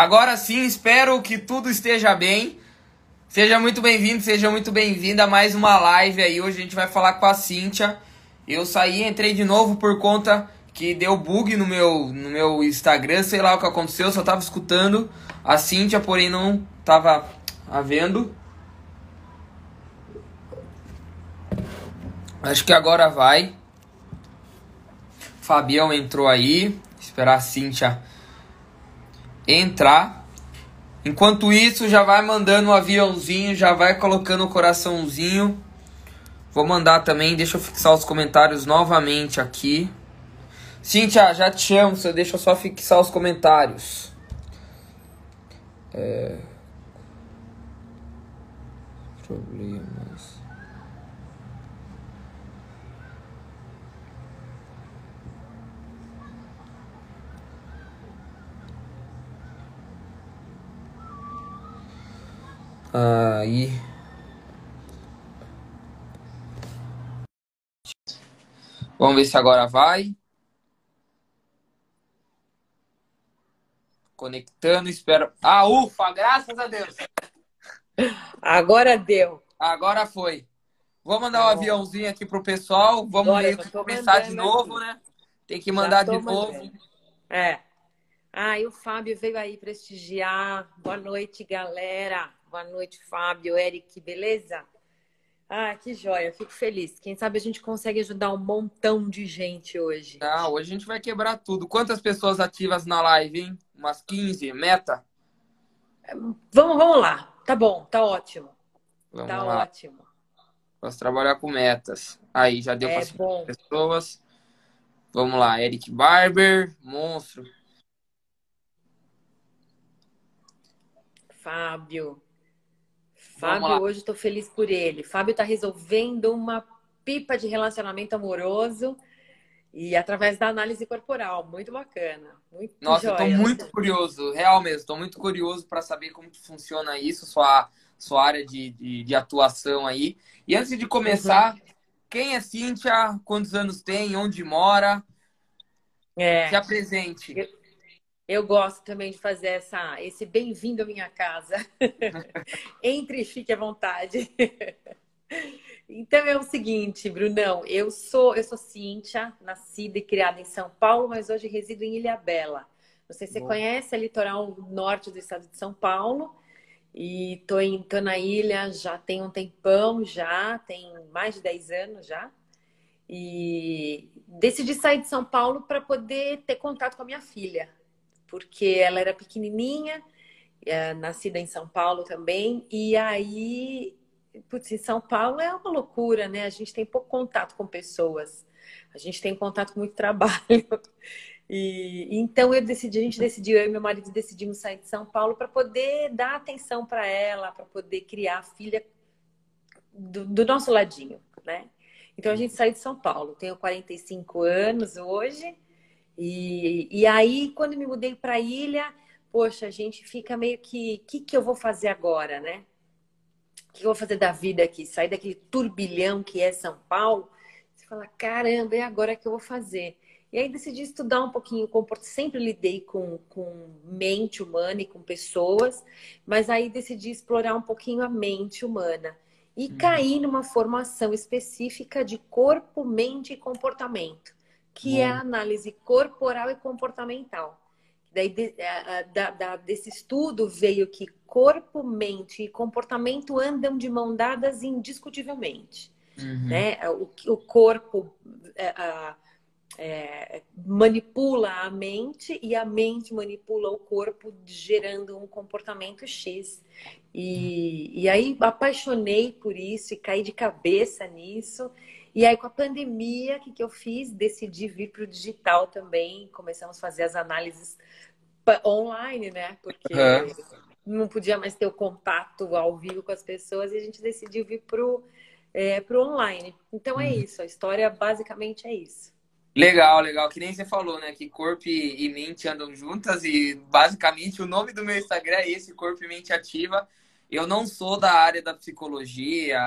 Agora sim, espero que tudo esteja bem. Seja muito bem-vindo, seja muito bem-vinda a mais uma live aí. Hoje a gente vai falar com a Cíntia. Eu saí, entrei de novo por conta que deu bug no meu, no meu Instagram, sei lá o que aconteceu, só tava escutando a Cíntia, porém não tava havendo. Acho que agora vai. Fabião entrou aí. Esperar a Cíntia entrar. Enquanto isso, já vai mandando um aviãozinho, já vai colocando o coraçãozinho. Vou mandar também, deixa eu fixar os comentários novamente aqui. Cíntia, já te chamo, você deixa eu só fixar os comentários. É... Problemas. Aí. Vamos ver se agora vai. Conectando, espero. Ah, ufa, graças a Deus. Agora deu. Agora foi. Vou mandar um aviãozinho aqui pro pessoal. Vamos Olha, começar de novo, aqui. né? Tem que mandar de novo. Mandando. É. Ah, e o Fábio veio aí prestigiar. Boa noite, galera. Boa noite, Fábio, Eric, beleza? Ah, que joia, fico feliz. Quem sabe a gente consegue ajudar um montão de gente hoje. Ah, hoje a gente vai quebrar tudo. Quantas pessoas ativas na live, hein? Umas 15, meta? Vamos, vamos lá. Tá bom, tá ótimo. Vamos tá lá. ótimo. Vamos trabalhar com metas. Aí, já deu é para pessoas. Vamos lá, Eric Barber, monstro. Fábio. Fábio, hoje estou feliz por ele. Fábio está resolvendo uma pipa de relacionamento amoroso e através da análise corporal. Muito bacana. Muito Nossa, estou muito curioso, real mesmo. Estou muito curioso para saber como funciona isso, sua, sua área de, de, de atuação aí. E antes de começar, uhum. quem é Cíntia? Quantos anos tem? Onde mora? É. Se apresente. Eu... Eu gosto também de fazer essa, esse bem-vindo à minha casa. Entre e fique à vontade. então é o seguinte, Brunão, eu sou eu sou Cíntia, nascida e criada em São Paulo, mas hoje resido em Ilha Bela. Não sei se você Bom. conhece, é litoral norte do estado de São Paulo. E tô, em, tô na ilha já tem um tempão, já tem mais de 10 anos já. E decidi sair de São Paulo para poder ter contato com a minha filha porque ela era pequenininha, é, nascida em São Paulo também, e aí, putz, em São Paulo é uma loucura, né? A gente tem pouco contato com pessoas, a gente tem contato com muito trabalho. E então eu decidi, a gente decidiu, eu e meu marido decidimos sair de São Paulo para poder dar atenção para ela, para poder criar a filha do, do, nosso ladinho, né? Então a gente saiu de São Paulo. Tenho 45 anos hoje e, e aí, quando me mudei para a ilha, poxa, a gente fica meio que: o que, que eu vou fazer agora, né? O que eu vou fazer da vida aqui? Sair daquele turbilhão que é São Paulo. Você fala: caramba, é agora que eu vou fazer. E aí decidi estudar um pouquinho o comportamento. Sempre lidei com, com mente humana e com pessoas, mas aí decidi explorar um pouquinho a mente humana. E uhum. caí numa formação específica de corpo, mente e comportamento que é a análise corporal e comportamental. Daí, de, da, da, desse estudo veio que corpo, mente e comportamento andam de mão dadas indiscutivelmente. Uhum. Né? O, o corpo é, é, manipula a mente e a mente manipula o corpo, gerando um comportamento X. E, e aí apaixonei por isso e caí de cabeça nisso. E aí, com a pandemia, o que, que eu fiz? Decidi vir para o digital também. Começamos a fazer as análises online, né? Porque uhum. não podia mais ter o contato ao vivo com as pessoas e a gente decidiu vir para o é, pro online. Então é uhum. isso, a história basicamente é isso. Legal, legal. Que nem você falou, né? Que corpo e mente andam juntas e basicamente o nome do meu Instagram é esse, Corpo e Mente Ativa. Eu não sou da área da psicologia,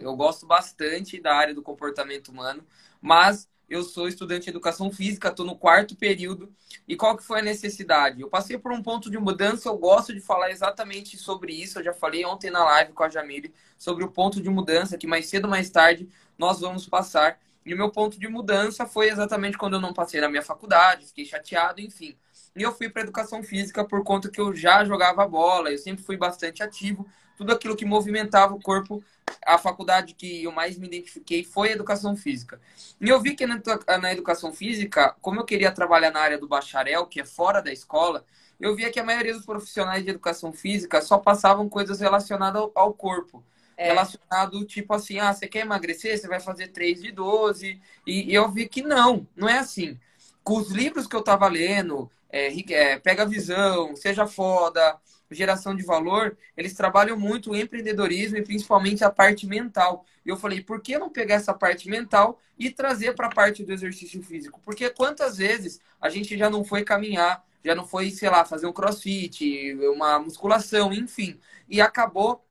eu gosto bastante da área do comportamento humano, mas eu sou estudante de educação física, estou no quarto período. E qual que foi a necessidade? Eu passei por um ponto de mudança, eu gosto de falar exatamente sobre isso. Eu já falei ontem na live com a Jamile sobre o ponto de mudança, que mais cedo ou mais tarde nós vamos passar. E o meu ponto de mudança foi exatamente quando eu não passei na minha faculdade, fiquei chateado, enfim. E eu fui para educação física por conta que eu já jogava bola, eu sempre fui bastante ativo. Tudo aquilo que movimentava o corpo a faculdade que eu mais me identifiquei foi educação física. E eu vi que na, educação física, como eu queria trabalhar na área do bacharel, que é fora da escola, eu via que a maioria dos profissionais de educação física só passavam coisas relacionadas ao, ao corpo. É. Relacionado, tipo assim, ah, você quer emagrecer? Você vai fazer 3 de 12. E, e eu vi que não, não é assim. Com os livros que eu tava lendo, é, é, Pega a Visão, Seja Foda, geração de valor, eles trabalham muito o empreendedorismo e principalmente a parte mental. E eu falei, por que não pegar essa parte mental e trazer para a parte do exercício físico? Porque quantas vezes a gente já não foi caminhar, já não foi, sei lá, fazer um crossfit, uma musculação, enfim. E acabou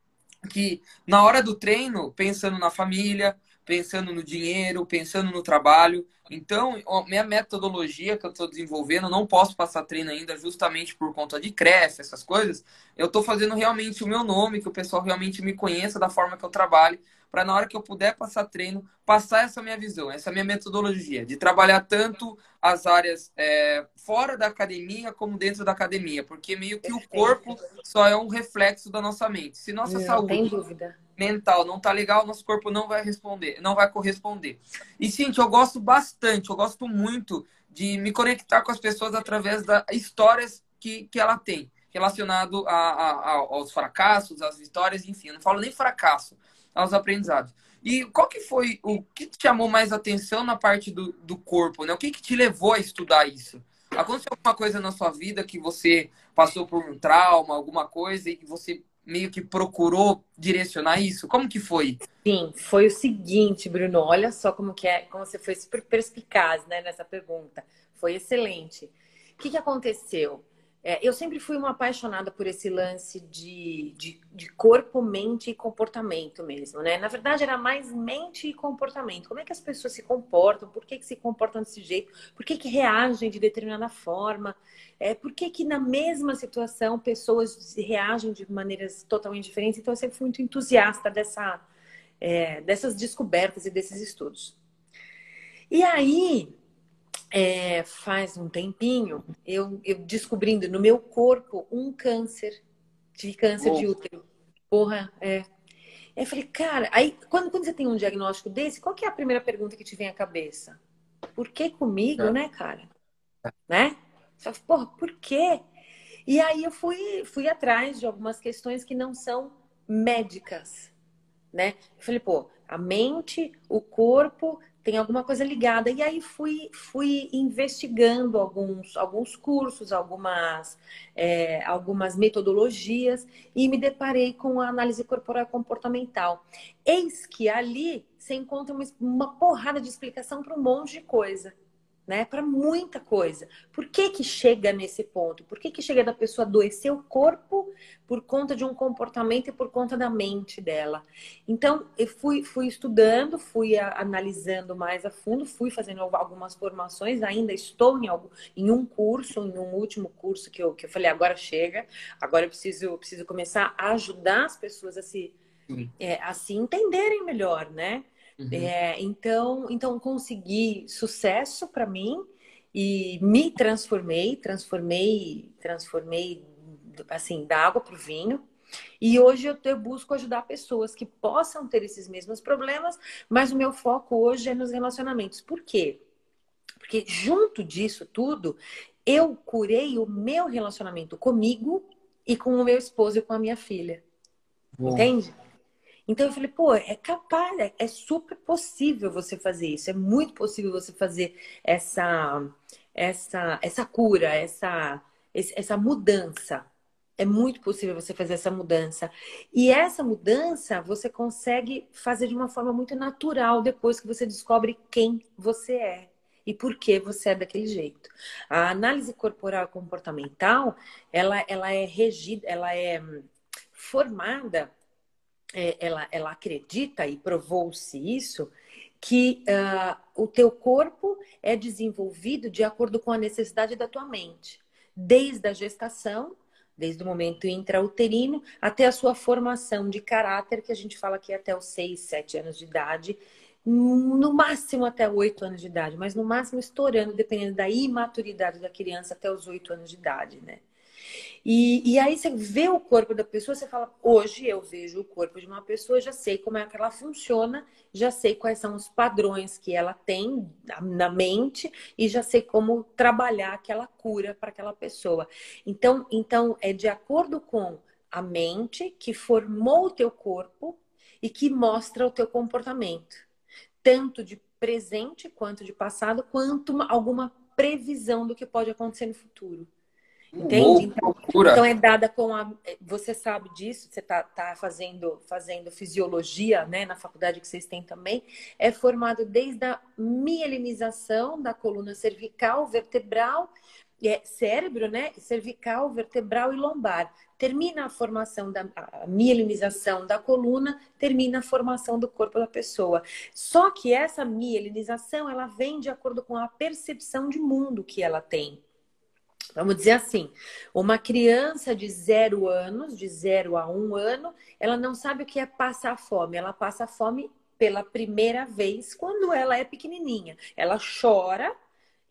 que na hora do treino, pensando na família, pensando no dinheiro, pensando no trabalho. Então, minha metodologia que eu estou desenvolvendo, não posso passar treino ainda justamente por conta de CREF, essas coisas. Eu estou fazendo realmente o meu nome, que o pessoal realmente me conheça da forma que eu trabalho, para na hora que eu puder passar treino, passar essa minha visão, essa minha metodologia, de trabalhar tanto as áreas é, fora da academia como dentro da academia, porque meio que o corpo só é um reflexo da nossa mente. Se nossa não, saúde mental não tá legal, nosso corpo não vai responder, não vai corresponder. E sim, eu gosto bastante, eu gosto muito de me conectar com as pessoas através das histórias que, que ela tem, relacionado a, a, aos fracassos, às vitórias, enfim. Eu não falo nem fracasso, aos aprendizados. E qual que foi o que te chamou mais atenção na parte do, do corpo, né? O que, que te levou a estudar isso? Aconteceu alguma coisa na sua vida que você passou por um trauma, alguma coisa, e você meio que procurou direcionar isso? Como que foi? Sim, foi o seguinte, Bruno. Olha só como que é, como você foi super perspicaz, né, nessa pergunta. Foi excelente. O que, que aconteceu? É, eu sempre fui uma apaixonada por esse lance de, de, de, corpo, mente e comportamento mesmo, né? Na verdade, era mais mente e comportamento. Como é que as pessoas se comportam? Por que, que se comportam desse jeito? Por que, que reagem de determinada forma? É, por que, que na mesma situação pessoas reagem de maneiras totalmente diferentes? Então, eu sempre fui muito entusiasta dessa, é, dessas descobertas e desses estudos. E aí, é, faz um tempinho, eu, eu, descobrindo no meu corpo um câncer, de câncer oh. de útero. Porra, é. Eu falei, cara, aí quando, quando você tem um diagnóstico desse, qual que é a primeira pergunta que te vem à cabeça? Por que comigo, é. né, cara? É. Né? Fala, porra, por quê? E aí eu fui, fui atrás de algumas questões que não são médicas, né? Eu falei, pô, a mente, o corpo tem alguma coisa ligada. E aí fui, fui investigando alguns, alguns cursos, algumas, é, algumas metodologias e me deparei com a análise corporal comportamental. Eis que ali você encontra uma, uma porrada de explicação para um monte de coisa né? Para muita coisa. Por que que chega nesse ponto? Por que que chega da pessoa adoecer o corpo por conta de um comportamento e por conta da mente dela? Então, eu fui, fui estudando, fui a, analisando mais a fundo, fui fazendo algumas formações, ainda estou em, algo, em um curso, em um último curso que eu, que eu falei, agora chega, agora eu preciso, eu preciso começar a ajudar as pessoas a se, é, a se entenderem melhor, né? Uhum. É, então, então consegui sucesso para mim e me transformei, transformei, transformei assim da água para o vinho. E hoje eu, eu busco ajudar pessoas que possam ter esses mesmos problemas, mas o meu foco hoje é nos relacionamentos. Por quê? Porque junto disso tudo, eu curei o meu relacionamento comigo e com o meu esposo e com a minha filha. Bom. Entende? Então eu falei, pô, é capaz, é, é super possível você fazer isso, é muito possível você fazer essa essa essa cura, essa essa mudança. É muito possível você fazer essa mudança. E essa mudança você consegue fazer de uma forma muito natural depois que você descobre quem você é e por que você é daquele jeito. A análise corporal comportamental, ela, ela é regida, ela é hum, formada é, ela, ela acredita e provou-se isso que uh, o teu corpo é desenvolvido de acordo com a necessidade da tua mente, desde a gestação, desde o momento intrauterino até a sua formação de caráter, que a gente fala que é até os 6, 7 anos de idade, no máximo até 8 anos de idade, mas no máximo estourando, dependendo da imaturidade da criança, até os 8 anos de idade, né? E, e aí você vê o corpo da pessoa, você fala, hoje eu vejo o corpo de uma pessoa, já sei como é que ela funciona, já sei quais são os padrões que ela tem na mente e já sei como trabalhar aquela cura para aquela pessoa. Então, então é de acordo com a mente que formou o teu corpo e que mostra o teu comportamento, tanto de presente quanto de passado, quanto uma, alguma previsão do que pode acontecer no futuro. Entende? Então, então, é dada com a. Você sabe disso, você está tá fazendo, fazendo fisiologia né, na faculdade que vocês têm também. É formado desde a mielinização da coluna cervical, vertebral, é, cérebro, né? Cervical, vertebral e lombar. Termina a formação da a mielinização da coluna, termina a formação do corpo da pessoa. Só que essa mielinização ela vem de acordo com a percepção de mundo que ela tem. Vamos dizer assim, uma criança de zero anos, de zero a um ano, ela não sabe o que é passar fome. Ela passa fome pela primeira vez quando ela é pequenininha. Ela chora,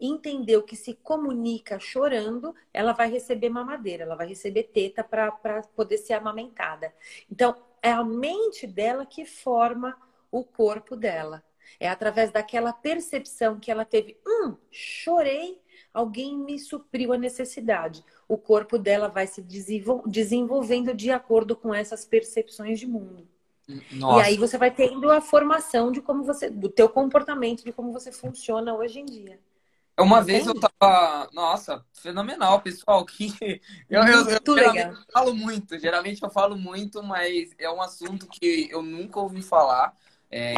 entendeu que se comunica chorando, ela vai receber mamadeira, ela vai receber teta para poder ser amamentada. Então, é a mente dela que forma o corpo dela. É através daquela percepção que ela teve, hum, chorei, alguém me supriu a necessidade. O corpo dela vai se desenvolvendo de acordo com essas percepções de mundo. Nossa. E aí você vai tendo a formação de como você, do teu comportamento, de como você funciona hoje em dia. Uma Entende? vez eu tava, nossa, fenomenal, pessoal, que eu, eu, eu geralmente falo muito, geralmente eu falo muito, mas é um assunto que eu nunca ouvi falar, é,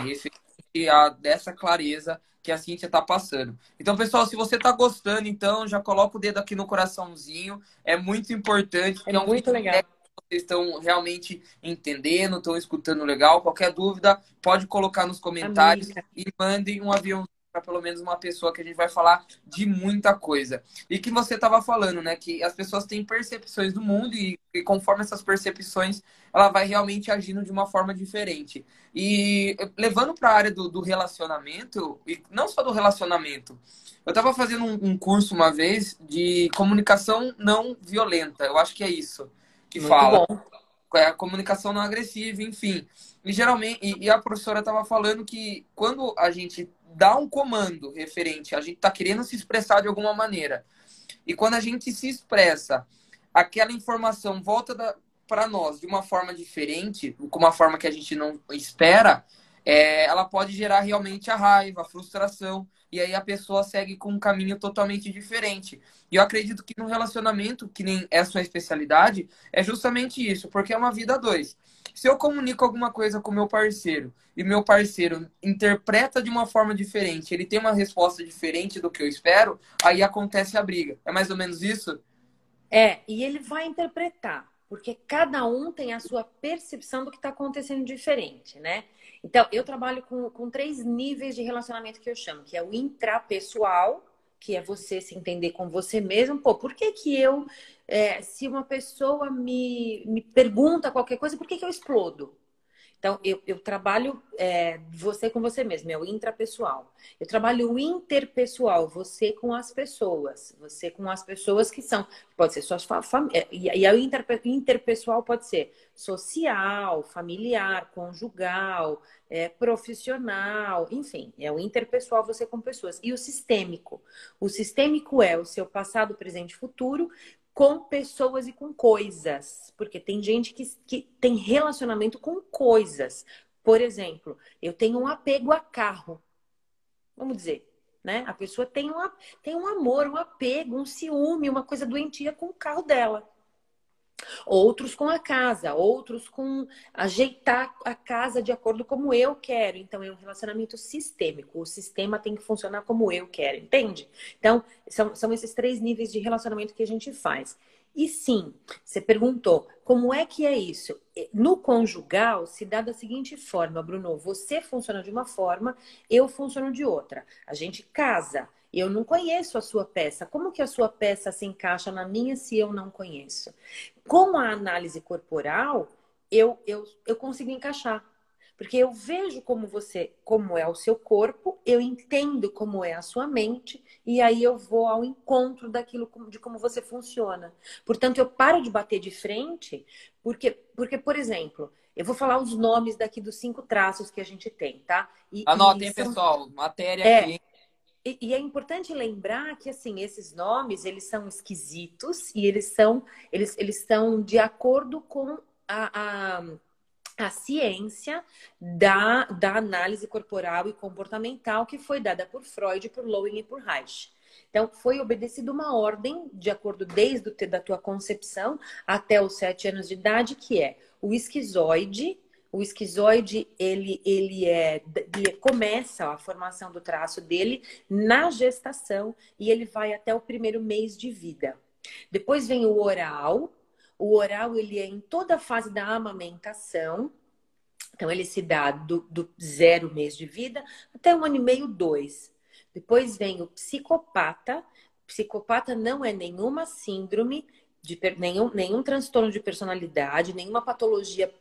a, dessa clareza que a Cintia tá passando. Então, pessoal, se você tá gostando, então já coloca o dedo aqui no coraçãozinho. É muito importante. É, é um muito legal. Vocês estão realmente entendendo, estão escutando legal. Qualquer dúvida, pode colocar nos comentários Amiga. e mandem um avião para pelo menos uma pessoa que a gente vai falar de muita coisa. E que você estava falando, né? Que as pessoas têm percepções do mundo e, e, conforme essas percepções, ela vai realmente agindo de uma forma diferente. E levando para a área do, do, relacionamento, e não só do relacionamento, eu estava fazendo um, um, curso uma vez de comunicação não violenta. Eu acho que é isso que Muito fala. Bom. É a comunicação não agressiva, enfim. E geralmente, e, e a professora estava falando que quando a gente dá um comando referente, a gente está querendo se expressar de alguma maneira. E quando a gente se expressa, aquela informação volta para nós de uma forma diferente, com uma forma que a gente não espera, é, ela pode gerar realmente a raiva, a frustração, e aí a pessoa segue com um caminho totalmente diferente. E eu acredito que no relacionamento, que nem é sua especialidade, é justamente isso, porque é uma vida a dois. Se eu comunico alguma coisa com meu parceiro e meu parceiro interpreta de uma forma diferente, ele tem uma resposta diferente do que eu espero, aí acontece a briga. É mais ou menos isso? É, e ele vai interpretar, porque cada um tem a sua percepção do que está acontecendo diferente, né? Então, eu trabalho com, com três níveis de relacionamento que eu chamo, que é o intrapessoal, que é você se entender com você mesmo. Pô, por que que eu, é, se uma pessoa me, me pergunta qualquer coisa, por que que eu explodo? Então, eu, eu trabalho é, você com você mesmo, é o intrapessoal. Eu trabalho o interpessoal, você com as pessoas. Você com as pessoas que são. Pode ser suas famílias. É, e, e o interpessoal pode ser social, familiar, conjugal, é, profissional, enfim, é o interpessoal você com pessoas. E o sistêmico. O sistêmico é o seu passado, presente e futuro, com pessoas e com coisas. Porque tem gente que, que tem relacionamento com coisas. Por exemplo, eu tenho um apego a carro. Vamos dizer, né? A pessoa tem, uma, tem um amor, um apego, um ciúme, uma coisa doentia com o carro dela. Outros com a casa, outros com ajeitar a casa de acordo como eu quero. Então, é um relacionamento sistêmico. O sistema tem que funcionar como eu quero, entende? Então, são, são esses três níveis de relacionamento que a gente faz. E sim, você perguntou, como é que é isso? No conjugal, se dá da seguinte forma, Bruno: você funciona de uma forma, eu funciono de outra. A gente casa. Eu não conheço a sua peça. Como que a sua peça se encaixa na minha se eu não conheço? Com a análise corporal, eu, eu, eu consigo encaixar. Porque eu vejo como você, como é o seu corpo, eu entendo como é a sua mente, e aí eu vou ao encontro daquilo de como você funciona. Portanto, eu paro de bater de frente, porque, porque por exemplo, eu vou falar os nomes daqui dos cinco traços que a gente tem, tá? E, Anotem, e são... pessoal, matéria é, aqui. E, e, é importante lembrar que assim esses nomes eles são esquisitos e eles são eles, eles estão de acordo com a, a a ciência da, da análise corporal e comportamental que foi dada por Freud, por Lowen e por Reich. Então, foi obedecida uma ordem, de acordo desde o, da tua concepção até os sete anos de idade, que é o esquizoide. O esquizoide, ele, ele é, ele começa a formação do traço dele na gestação e ele vai até o primeiro mês de vida. Depois vem o oral, o oral ele é em toda a fase da amamentação. Então, ele se dá do, do zero mês de vida até um ano e meio, dois. Depois vem o psicopata. Psicopata não é nenhuma síndrome, de nenhum, nenhum transtorno de personalidade, nenhuma patologia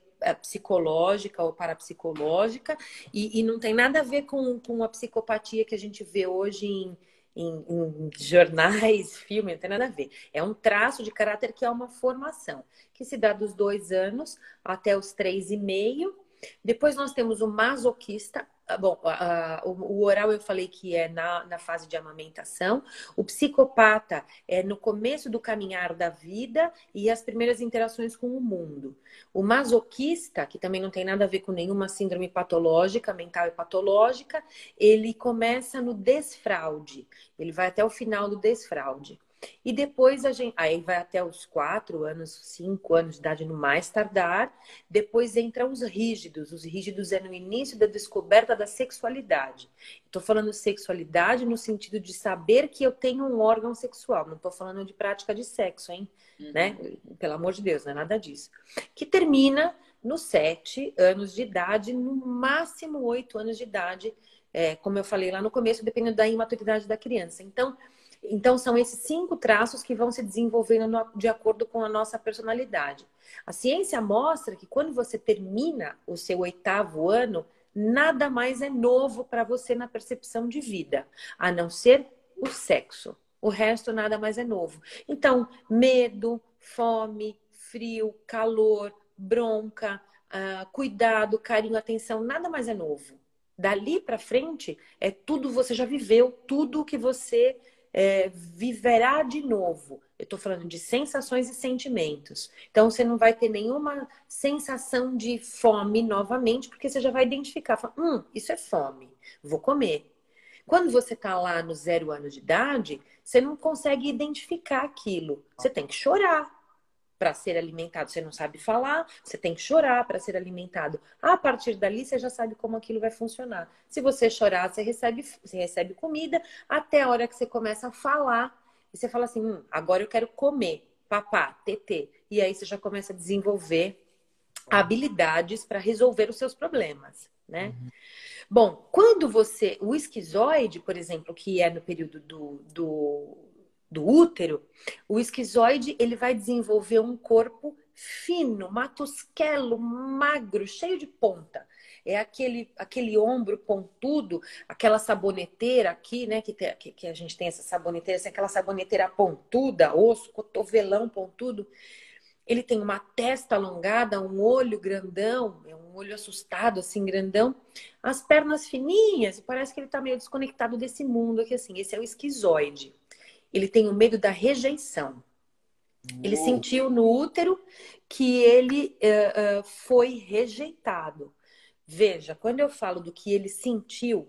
psicológica ou parapsicológica, e, e não tem nada a ver com, com a psicopatia que a gente vê hoje em em, em jornais, filmes, não tem nada a ver. É um traço de caráter que é uma formação, que se dá dos dois anos até os três e meio. Depois nós temos o masoquista, bom, a, a, o oral eu falei que é na, na fase de amamentação. O psicopata é no começo do caminhar da vida e as primeiras interações com o mundo. O masoquista, que também não tem nada a ver com nenhuma síndrome patológica, mental e patológica, ele começa no desfraude. Ele vai até o final do desfraude. E depois a gente. Aí vai até os quatro anos, cinco anos de idade no mais tardar. Depois entram os rígidos. Os rígidos é no início da descoberta da sexualidade. Estou falando sexualidade no sentido de saber que eu tenho um órgão sexual. Não estou falando de prática de sexo, hein? Uhum. Né? Pelo amor de Deus, não é nada disso. Que termina nos sete anos de idade, no máximo oito anos de idade. É, como eu falei lá no começo, dependendo da imaturidade da criança. Então, então, são esses cinco traços que vão se desenvolvendo de acordo com a nossa personalidade. A ciência mostra que quando você termina o seu oitavo ano, nada mais é novo para você na percepção de vida, a não ser o sexo. O resto nada mais é novo. Então, medo, fome, frio, calor, bronca, uh, cuidado, carinho, atenção, nada mais é novo. Dali para frente é tudo você já viveu, tudo que você é, viverá de novo. Eu estou falando de sensações e sentimentos. Então, você não vai ter nenhuma sensação de fome novamente, porque você já vai identificar. Fala, hum, isso é fome, vou comer. Quando você está lá no zero ano de idade, você não consegue identificar aquilo. Você tem que chorar para ser alimentado. Você não sabe falar, você tem que chorar para ser alimentado. A partir dali, você já sabe como aquilo vai funcionar. Se você chorar, você recebe, você recebe comida, até a hora que você começa a falar. E você fala assim: hum, agora eu quero comer, papá, tetê. E aí você já começa a desenvolver habilidades para resolver os seus problemas, né? Uhum. Bom, quando você. O esquizoide, por exemplo, que é no período do, do do útero, o esquizoide ele vai desenvolver um corpo fino, matusquelo, magro, cheio de ponta. É aquele, aquele ombro pontudo, aquela saboneteira aqui, né? Que, tem, que, que a gente tem essa saboneteira, assim, aquela saboneteira pontuda, osso, cotovelão pontudo. Ele tem uma testa alongada, um olho grandão, é um olho assustado, assim, grandão. As pernas fininhas, parece que ele tá meio desconectado desse mundo aqui, assim. Esse é o esquizoide. Ele tem o medo da rejeição. Ele sentiu no útero que ele uh, uh, foi rejeitado. Veja, quando eu falo do que ele sentiu,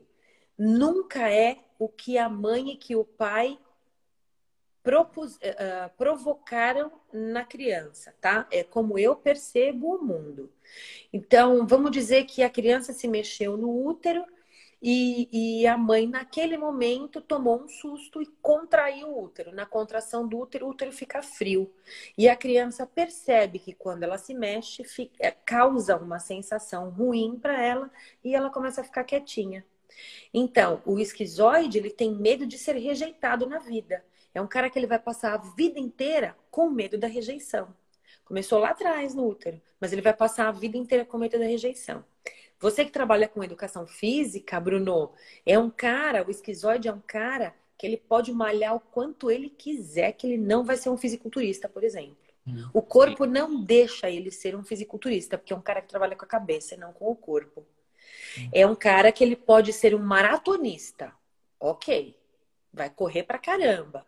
nunca é o que a mãe e que o pai propus, uh, provocaram na criança, tá? É como eu percebo o mundo. Então, vamos dizer que a criança se mexeu no útero E, e, a mãe, naquele momento, tomou um susto e contraiu o útero. Na contração do útero, o útero fica frio. E a criança percebe que quando ela se mexe, fica, é, causa uma sensação ruim para ela e ela começa a ficar quietinha. Então, o esquizoide, ele tem medo de ser rejeitado na vida. É um cara que ele vai passar a vida inteira com medo da rejeição. Começou lá atrás no útero, mas ele vai passar a vida inteira com medo da rejeição. Você que trabalha com educação física, Bruno, é um cara, o esquizoide é um cara que ele pode malhar o quanto ele quiser, que ele não vai ser um fisiculturista, por exemplo. Hum, o corpo não deixa ele ser um fisiculturista, porque é um cara que trabalha com a cabeça e não com o corpo. Hum. É um cara que ele pode ser um maratonista. Ok, vai correr pra caramba.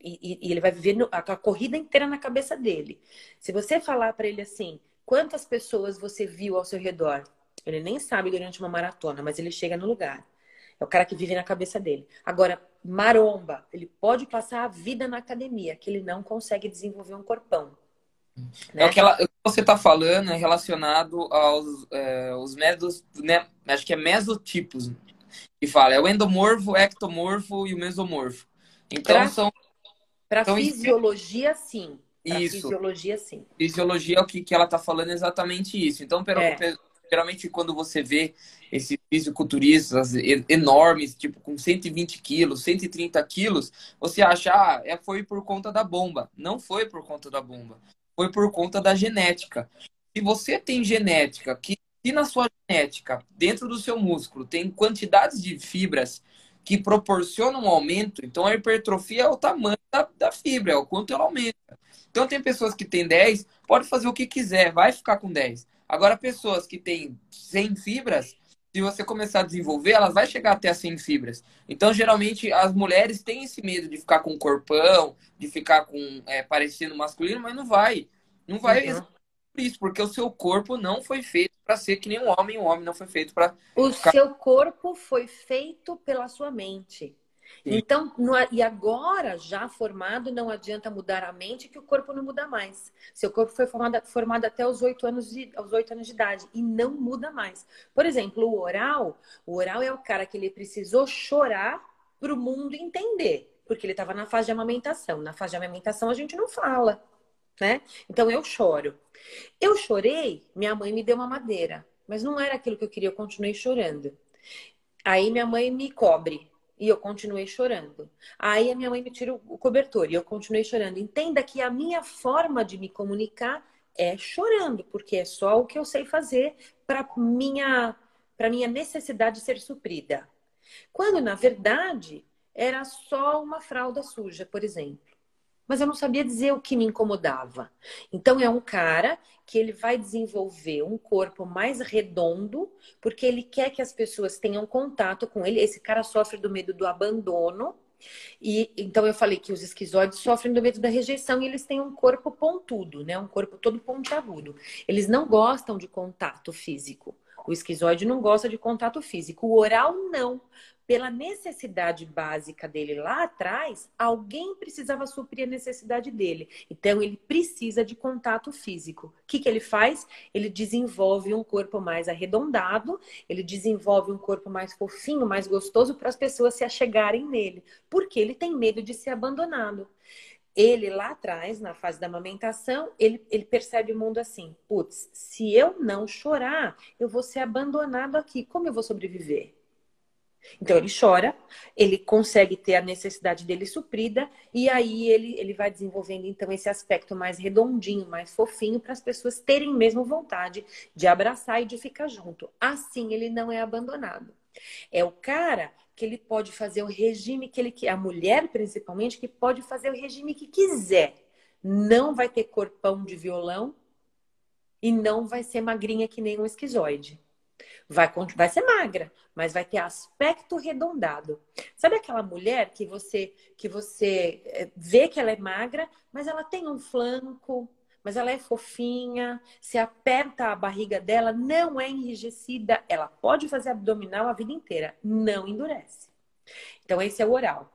E, e, e ele vai viver no, a, a corrida inteira na cabeça dele. Se você falar para ele assim, quantas pessoas você viu ao seu redor? Ele nem sabe durante uma maratona, mas ele chega no lugar. É o cara que vive na cabeça dele. Agora, maromba, ele pode passar a vida na academia, que ele não consegue desenvolver um corpão. Né? É aquela, o que você está falando é relacionado aos é, os métodos, né? Acho que é mesotipos que fala. É o endomorfo, o ectomorfo e o mesomorfo. Então pra, são. Para então, fisiologia, isso... sim. Pra isso. Fisiologia, sim. Fisiologia é o que, que ela está falando exatamente isso. Então, pelo, é geralmente quando você vê esses fisiculturistas enormes, tipo com 120 quilos, 130 quilos, você acha, ah, é, foi por conta da bomba. Não foi por conta da bomba. Foi por conta da genética. Se você tem genética, que se na sua genética, dentro do seu músculo, tem quantidades de fibras que proporcionam um aumento, então a hipertrofia é o tamanho da, da fibra, é o quanto ela aumenta. Então tem pessoas que têm 10, pode fazer o que quiser, vai ficar com 10. Agora, pessoas que têm 100 fibras, se você começar a desenvolver, elas vai chegar até as 100 fibras. Então, geralmente, as mulheres têm esse medo de ficar com um corpão, de ficar com é, parecendo masculino, mas não vai. Não vai uhum. por isso, porque o seu corpo não foi feito para ser que nem um homem, o homem não foi feito para. O ficar... seu corpo foi feito pela sua mente. Então, no, e agora, já formado, não adianta mudar a mente que o corpo não muda mais. Seu corpo foi formado, formado até os oito anos, de, aos 8 anos de idade e não muda mais. Por exemplo, o oral, o oral é o cara que ele precisou chorar para o mundo entender, porque ele estava na fase de amamentação. Na fase de amamentação a gente não fala, né? Então eu choro. Eu chorei, minha mãe me deu uma madeira, mas não era aquilo que eu queria, eu continuei chorando. Aí minha mãe me cobre, e eu continuei chorando. Aí a minha mãe me tira o cobertor e eu continuei chorando. Entenda que a minha forma de me comunicar é chorando, porque é só o que eu sei fazer para minha para minha necessidade ser suprida. Quando na verdade era só uma fralda suja, por exemplo mas eu não sabia dizer o que me incomodava. Então é um cara que ele vai desenvolver um corpo mais redondo, porque ele quer que as pessoas tenham contato com ele. Esse cara sofre do medo do abandono. E então eu falei que os esquizoides sofrem do medo da rejeição e eles têm um corpo pontudo, né? Um corpo todo pontiagudo. Eles não gostam de contato físico. O esquizoide não gosta de contato físico. O oral não, pela necessidade básica dele lá atrás, alguém precisava suprir a necessidade dele. Então, ele precisa de contato físico. O que, que ele faz? Ele desenvolve um corpo mais arredondado, ele desenvolve um corpo mais fofinho, mais gostoso para as pessoas se achegarem nele, porque ele tem medo de ser abandonado. Ele lá atrás, na fase da amamentação, ele, ele percebe o mundo assim: putz, se eu não chorar, eu vou ser abandonado aqui. Como eu vou sobreviver? Então ele chora, ele consegue ter a necessidade dele suprida e aí ele, ele vai desenvolvendo então esse aspecto mais redondinho, mais fofinho para as pessoas terem mesmo vontade de abraçar e de ficar junto. Assim ele não é abandonado. É o cara que ele pode fazer o regime que ele quer, a mulher principalmente que pode fazer o regime que quiser. Não vai ter corpão de violão e não vai ser magrinha que nem um esquizoide. Vai, vai ser magra, mas vai ter aspecto redondado. Sabe aquela mulher que você que você eh, vê que ela é magra, mas ela tem um flanco, mas ela é fofinha, se aperta a barriga dela, não é enrijecida, ela pode fazer abdominal a vida inteira, não endurece. Então esse é o oral.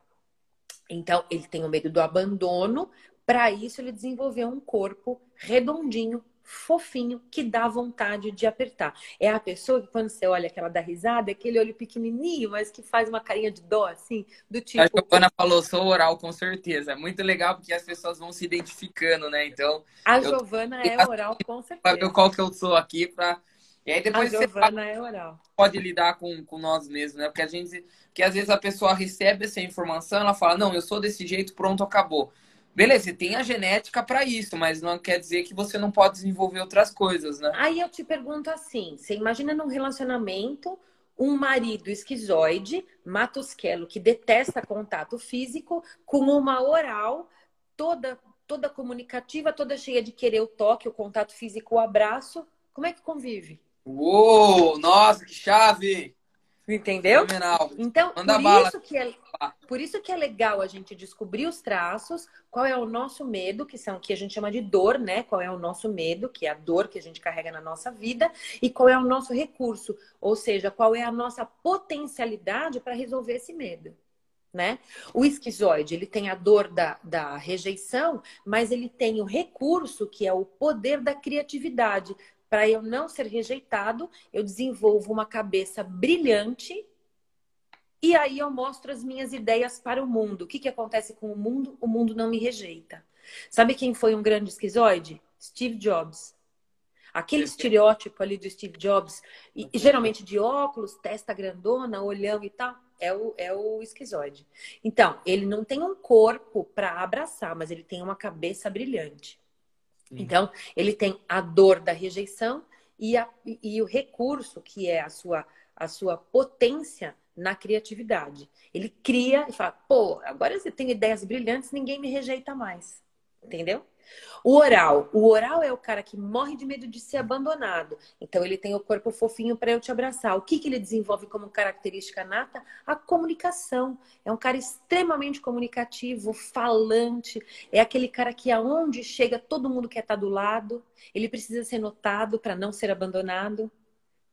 Então ele tem o medo do abandono, para isso ele desenvolveu um corpo redondinho, fofinho que dá vontade de apertar. É a pessoa que, quando você olha que ela dá risada, é aquele olho pequenininho, mas que faz uma carinha de dó, assim, do tipo. A Giovana falou, sou oral, com certeza. É muito legal porque as pessoas vão se identificando, né? Então. A eu... Giovana é oral, com certeza. Pra ver qual que eu sou aqui, pra. E aí depois a Giovana é oral. Pode lidar com, com nós mesmos, né? Porque a gente. Porque às vezes a pessoa recebe essa informação, ela fala, não, eu sou desse jeito, pronto, acabou. Beleza, você tem a genética para isso, mas não quer dizer que você não pode desenvolver outras coisas, né? Aí eu te pergunto assim: você imagina num relacionamento um marido esquizoide, matusquelo, que detesta contato físico, com uma oral toda toda comunicativa, toda cheia de querer o toque, o contato físico, o abraço. Como é que convive? Uou, nossa, que chave! Entendeu? Então, Manda por bala. isso, que é, por isso que é legal a gente descobrir os traços, qual é o nosso medo, que são que a gente chama de dor, né? Qual é o nosso medo, que é a dor que a gente carrega na nossa vida, e qual é o nosso recurso, ou seja, qual é a nossa potencialidade para resolver esse medo. Né? O esquizoide, ele tem a dor da, da rejeição, mas ele tem o recurso, que é o poder da criatividade, para eu não ser rejeitado, eu desenvolvo uma cabeça brilhante e aí eu mostro as minhas ideias para o mundo. O que, que acontece com o mundo? O mundo não me rejeita. Sabe quem foi um grande esquizoide? Steve Jobs. Aquele estereótipo ali do Steve Jobs, e, geralmente de óculos, testa grandona, olhão e tal, é o, é o esquizoide. Então, ele não tem um corpo para abraçar, mas ele tem uma cabeça brilhante. Então, ele tem a dor da rejeição e, a, e o recurso, que é a sua, a sua potência na criatividade. Ele cria e fala: pô, agora você tem ideias brilhantes, ninguém me rejeita mais. Entendeu? O oral. O oral é o cara que morre de medo de ser abandonado. Então, ele tem o corpo fofinho para eu te abraçar. O que, que ele desenvolve como característica nata? A comunicação. É um cara extremamente comunicativo, falante. É aquele cara que, aonde chega, todo mundo quer estar tá do lado. Ele precisa ser notado para não ser abandonado.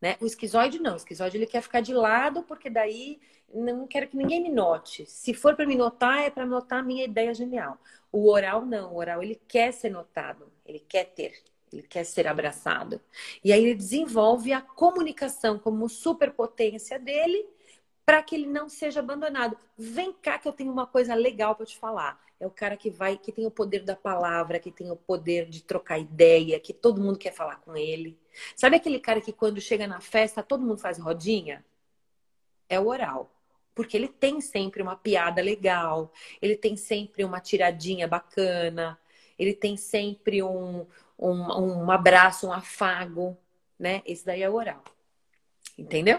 Né? O esquizoide não. O esquizoide ele quer ficar de lado, porque daí não quero que ninguém me note. Se for para me notar, é para notar a minha ideia genial. O oral não, o oral ele quer ser notado, ele quer ter, ele quer ser abraçado. E aí ele desenvolve a comunicação como superpotência dele para que ele não seja abandonado. Vem cá que eu tenho uma coisa legal para te falar. É o cara que vai, que tem o poder da palavra, que tem o poder de trocar ideia, que todo mundo quer falar com ele. Sabe aquele cara que quando chega na festa todo mundo faz rodinha? É o oral porque ele tem sempre uma piada legal, ele tem sempre uma tiradinha bacana, ele tem sempre um, um, um abraço, um afago, né? Esse daí é o oral. Entendeu?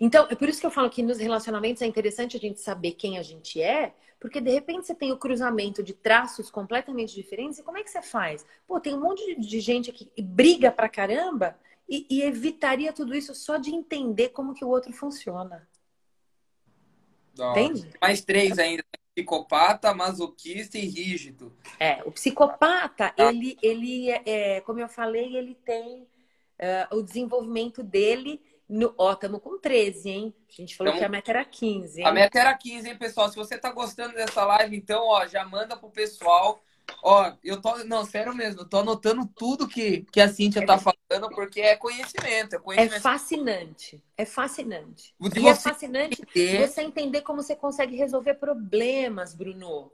Então, é por isso que eu falo que nos relacionamentos é interessante a gente saber quem a gente é, porque de repente você tem o cruzamento de traços completamente diferentes, e como é que você faz? Pô, tem um monte de gente que briga pra caramba e, e evitaria tudo isso só de entender como que o outro funciona. Entende? Mais três ainda. Psicopata, masoquista e rígido. É, o psicopata, tá. ele, ele é, como eu falei, ele tem uh, o desenvolvimento dele no. Ó, estamos com 13, hein? A gente falou então, que a meta era 15. Hein? A meta era 15, hein, pessoal? Se você tá gostando dessa live, então, ó, já manda pro pessoal Ó, eu tô. Não, sério mesmo, eu tô anotando tudo que, que a Cíntia é tá falando, porque é conhecimento, é conhecimento. É fascinante. É fascinante. Você e é fascinante entender... você entender como você consegue resolver problemas, Bruno.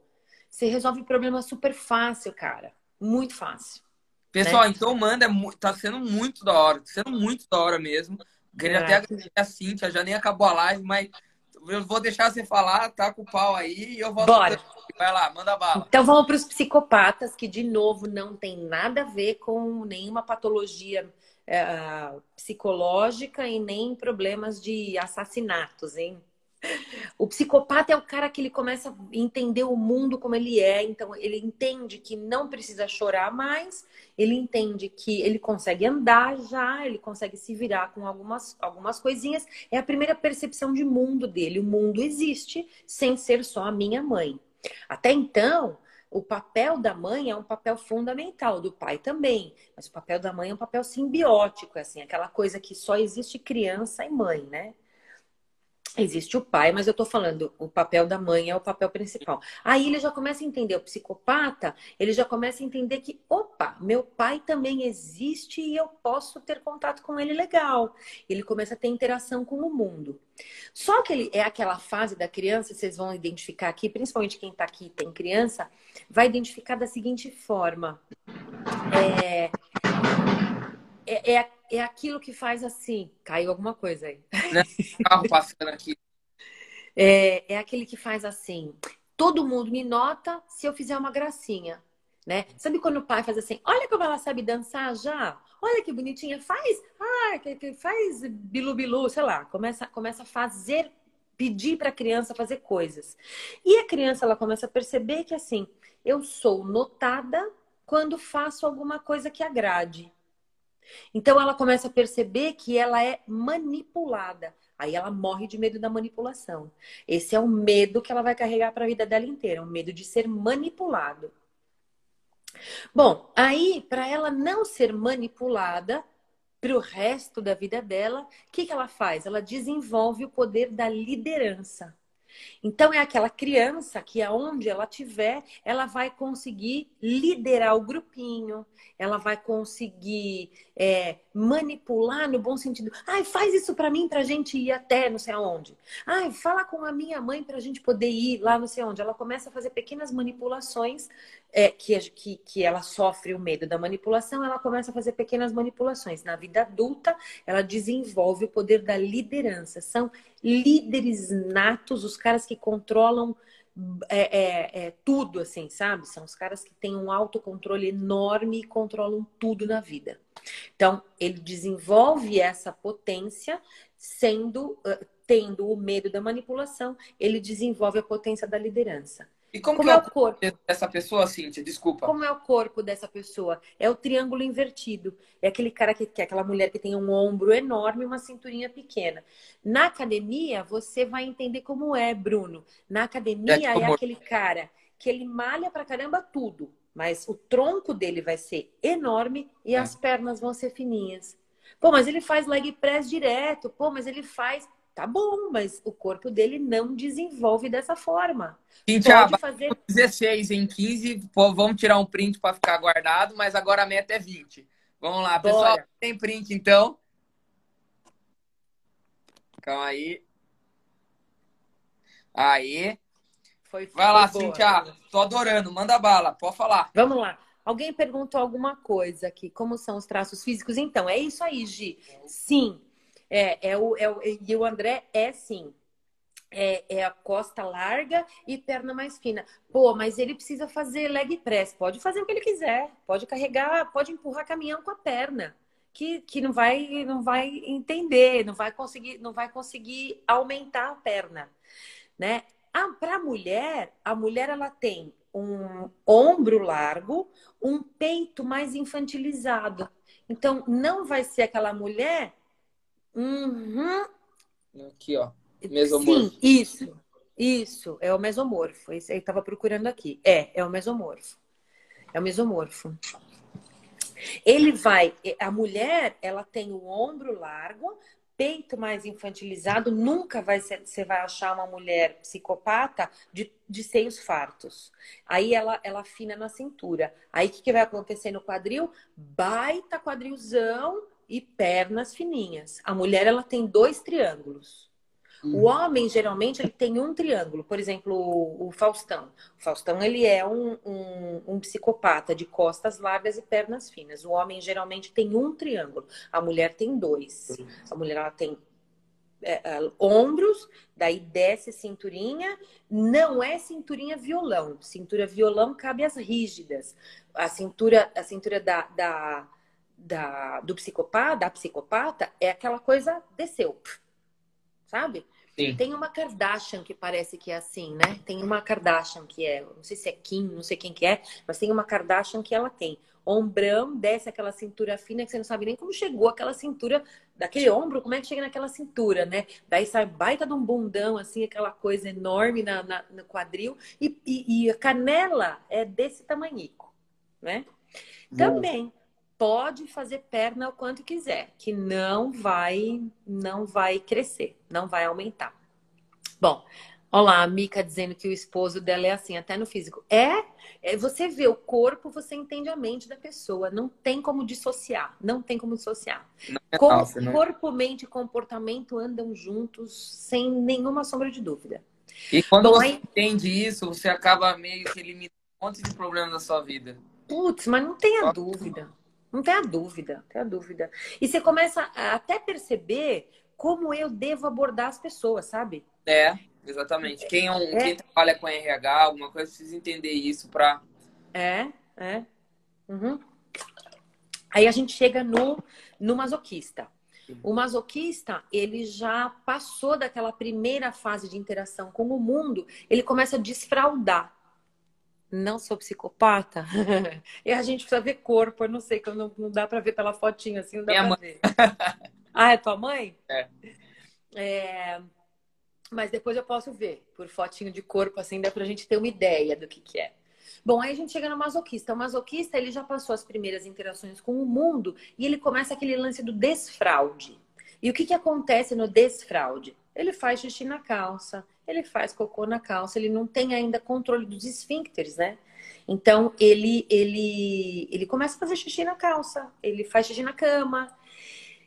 Você resolve problemas super fácil, cara. Muito fácil. Pessoal, né? então manda, é tá sendo muito da hora, tá sendo muito da hora mesmo. Queria é. até agradecer a Cíntia, já nem acabou a live, mas eu vou deixar você falar, tá com o pau aí e eu volto. Bora. Vai lá, manda bala. Então vamos para os psicopatas, que de novo não tem nada a ver com nenhuma patologia é, psicológica e nem problemas de assassinatos, hein? O psicopata é o cara que ele começa a entender o mundo como ele é, então ele entende que não precisa chorar mais, ele entende que ele consegue andar já, ele consegue se virar com algumas, algumas coisinhas. É a primeira percepção de mundo dele. O mundo existe sem ser só a minha mãe. Até então, o papel da mãe é um papel fundamental, do pai também. Mas o papel da mãe é um papel simbiótico, assim, aquela coisa que só existe criança e mãe, né? Existe o pai, mas eu tô falando, o papel da mãe é o papel principal. Aí ele já começa a entender, o psicopata, ele já começa a entender que, opa, meu pai também existe e eu posso ter contato com ele legal. Ele começa a ter interação com o mundo. Só que ele é aquela fase da criança, vocês vão identificar aqui, principalmente quem tá aqui tem criança, vai identificar da seguinte forma. É, é, é, é aquilo que faz assim. Caiu alguma coisa aí. Né? Carro passando aqui. É, é aquele que faz assim. Todo mundo me nota se eu fizer uma gracinha. Né? Sabe quando o pai faz assim? Olha como ela sabe dançar já. Olha que bonitinha. Faz, ah, que, que faz bilu bilu, sei lá. Começa, começa a fazer, pedir para a criança fazer coisas. E a criança ela começa a perceber que assim, eu sou notada quando faço alguma coisa que agrade. Então ela começa a perceber que ela é manipulada. Aí ela morre de medo da manipulação. Esse é o medo que ela vai carregar para a vida dela inteira, o medo de ser manipulado. Bom, aí para ela não ser manipulada para o resto da vida dela, o que, que ela faz? Ela desenvolve o poder da liderança. Então é aquela criança que aonde ela tiver, ela vai conseguir liderar o grupinho, ela vai conseguir é, manipular no bom sentido. Ai, faz isso para mim para a gente ir até não sei aonde. Ai, fala com a minha mãe para a gente poder ir lá não sei onde. Ela começa a fazer pequenas manipulações é, que, que, que ela sofre o medo da manipulação, ela começa a fazer pequenas manipulações. Na vida adulta, ela desenvolve o poder da liderança. São líderes natos, os caras que controlam é, é, é, tudo, assim, sabe? São os caras que têm um autocontrole enorme e controlam tudo na vida. Então, ele desenvolve essa potência sendo, uh, tendo o medo da manipulação, ele desenvolve a potência da liderança. E como, como é, é, o corpo dessa pessoa, Cíntia? Desculpa. Como é o corpo dessa pessoa? É o triângulo invertido. É aquele cara que, que é aquela mulher que tem um ombro enorme e uma cinturinha pequena. Na academia, você vai entender como é, Bruno. Na academia é, é aquele cara que ele malha pra caramba tudo, mas o tronco dele vai ser enorme e é. as pernas vão ser fininhas. Pô, mas ele faz leg press direto. Pô, mas ele faz Tá bom, mas o corpo dele não desenvolve dessa forma. Cintia, Pode fazer 16 em 15, pô, vamos tirar um print para ficar guardado, mas agora a meta é 20. Vamos lá, Bora. pessoal, tem print então? Calma aí. Aí. Foi, foi Vai lá, boa, Cintia. Tô adorando. Manda bala. Pode falar. Vamos lá. Alguém perguntou alguma coisa aqui. Como são os traços físicos? Então, é isso aí, Gi. Sim. É, é o, é o, e o André é sim. É, é, a costa larga e perna mais fina. Pô, mas ele precisa fazer leg press. Pode fazer o que ele quiser. Pode carregar, pode empurrar caminhão com a perna. Que, que não vai não vai entender, não vai conseguir não vai conseguir aumentar a perna, né? Ah, para a mulher, a mulher ela tem um ombro largo, um peito mais infantilizado. Então não vai ser aquela mulher Uhum. Aqui, ó. Mesomorfo. Sim, isso. Isso, é o mesomorfo. Esse aí estava procurando aqui. É, é o mesomorfo. É o mesomorfo. Ele vai, a mulher, ela tem o ombro largo, peito mais infantilizado, nunca vai ser, você vai achar uma mulher psicopata de, de seios fartos. Aí ela, ela afina na cintura. Aí o que, que vai acontecer no quadril? Baita quadrilzão, e pernas fininhas. A mulher ela tem dois triângulos. Uhum. O homem geralmente ele tem um triângulo. Por exemplo, o, o Faustão. O Faustão ele é um, um, um, psicopata de costas largas e pernas finas. O homem geralmente tem um triângulo. A mulher tem dois. A mulher ela tem é, é, ombros, daí desce cinturinha. Não é cinturinha violão. Cintura violão cabe as rígidas. A cintura, a cintura da, da da, do psicopata, da psicopata, é aquela coisa desceu. Sabe? Sim. Tem uma Kardashian que parece que é assim, né? Tem uma Kardashian que é, não sei se é Kim, não sei quem que é, mas tem uma Kardashian que ela tem. Ombrão, desce aquela cintura fina que você não sabe nem como chegou aquela cintura, daquele ombro, como é que chega naquela cintura, né? Daí sai baita de um bundão, assim, aquela coisa enorme na, na no quadril, e, e, e, a canela é desse tamanhico, né? Também pode fazer perna o quanto quiser, que não vai não vai crescer, não vai aumentar. Bom, olha lá, a Mica dizendo que o esposo dela é assim, até no físico. É, é, você vê o corpo, você entende a mente da pessoa. Não tem como dissociar. Não tem como dissociar. É como nossa, né? corpo, mente e comportamento andam juntos sem nenhuma sombra de dúvida. E quando Bom, você aí... entende isso, você acaba meio que eliminando um monte de problemas da sua vida. Putz, mas não tenha dúvida. Não tenha dúvida, não tenha dúvida. E você começa a até perceber como eu devo abordar as pessoas, sabe? É, exatamente. Quem, é um, é. quem trabalha com RH, alguma coisa, precisa entender isso para. É, é. Uhum. Aí a gente chega no, no masoquista. O masoquista, ele já passou daquela primeira fase de interação com o mundo, ele começa a desfraudar. Não sou psicopata. e a gente precisa ver corpo, eu não sei, que não, não dá para ver pela fotinha assim, não dá Minha pra mãe. ver. ah, é tua mãe? É. é. Mas depois eu posso ver, por fotinho de corpo, assim, dá pra gente ter uma ideia do que, que é. Bom, aí a gente chega no masoquista. O masoquista, ele já passou as primeiras interações com o mundo e ele começa aquele lance do desfraude. E o que, que acontece no desfraude? Ele faz xixi na calça, ele faz cocô na calça, ele não tem ainda controle dos esfíncteres, né? Então, ele, ele, ele começa a fazer xixi na calça, ele faz xixi na cama.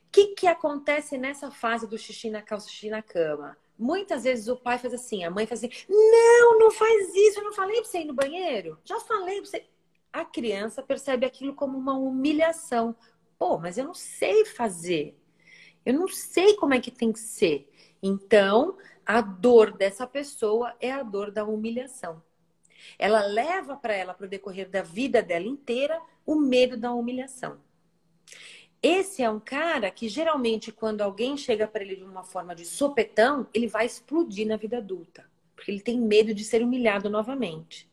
O que, que acontece nessa fase do xixi na calça, xixi na cama? Muitas vezes o pai faz assim, a mãe faz assim: não, não faz isso, eu não falei pra você ir no banheiro? Já falei pra você. A criança percebe aquilo como uma humilhação. Pô, mas eu não sei fazer. Eu não sei como é que tem que ser. Então, a dor dessa pessoa é a dor da humilhação. Ela leva para ela, para o decorrer da vida dela inteira, o medo da humilhação. Esse é um cara que geralmente, quando alguém chega para ele de uma forma de sopetão, ele vai explodir na vida adulta, porque ele tem medo de ser humilhado novamente.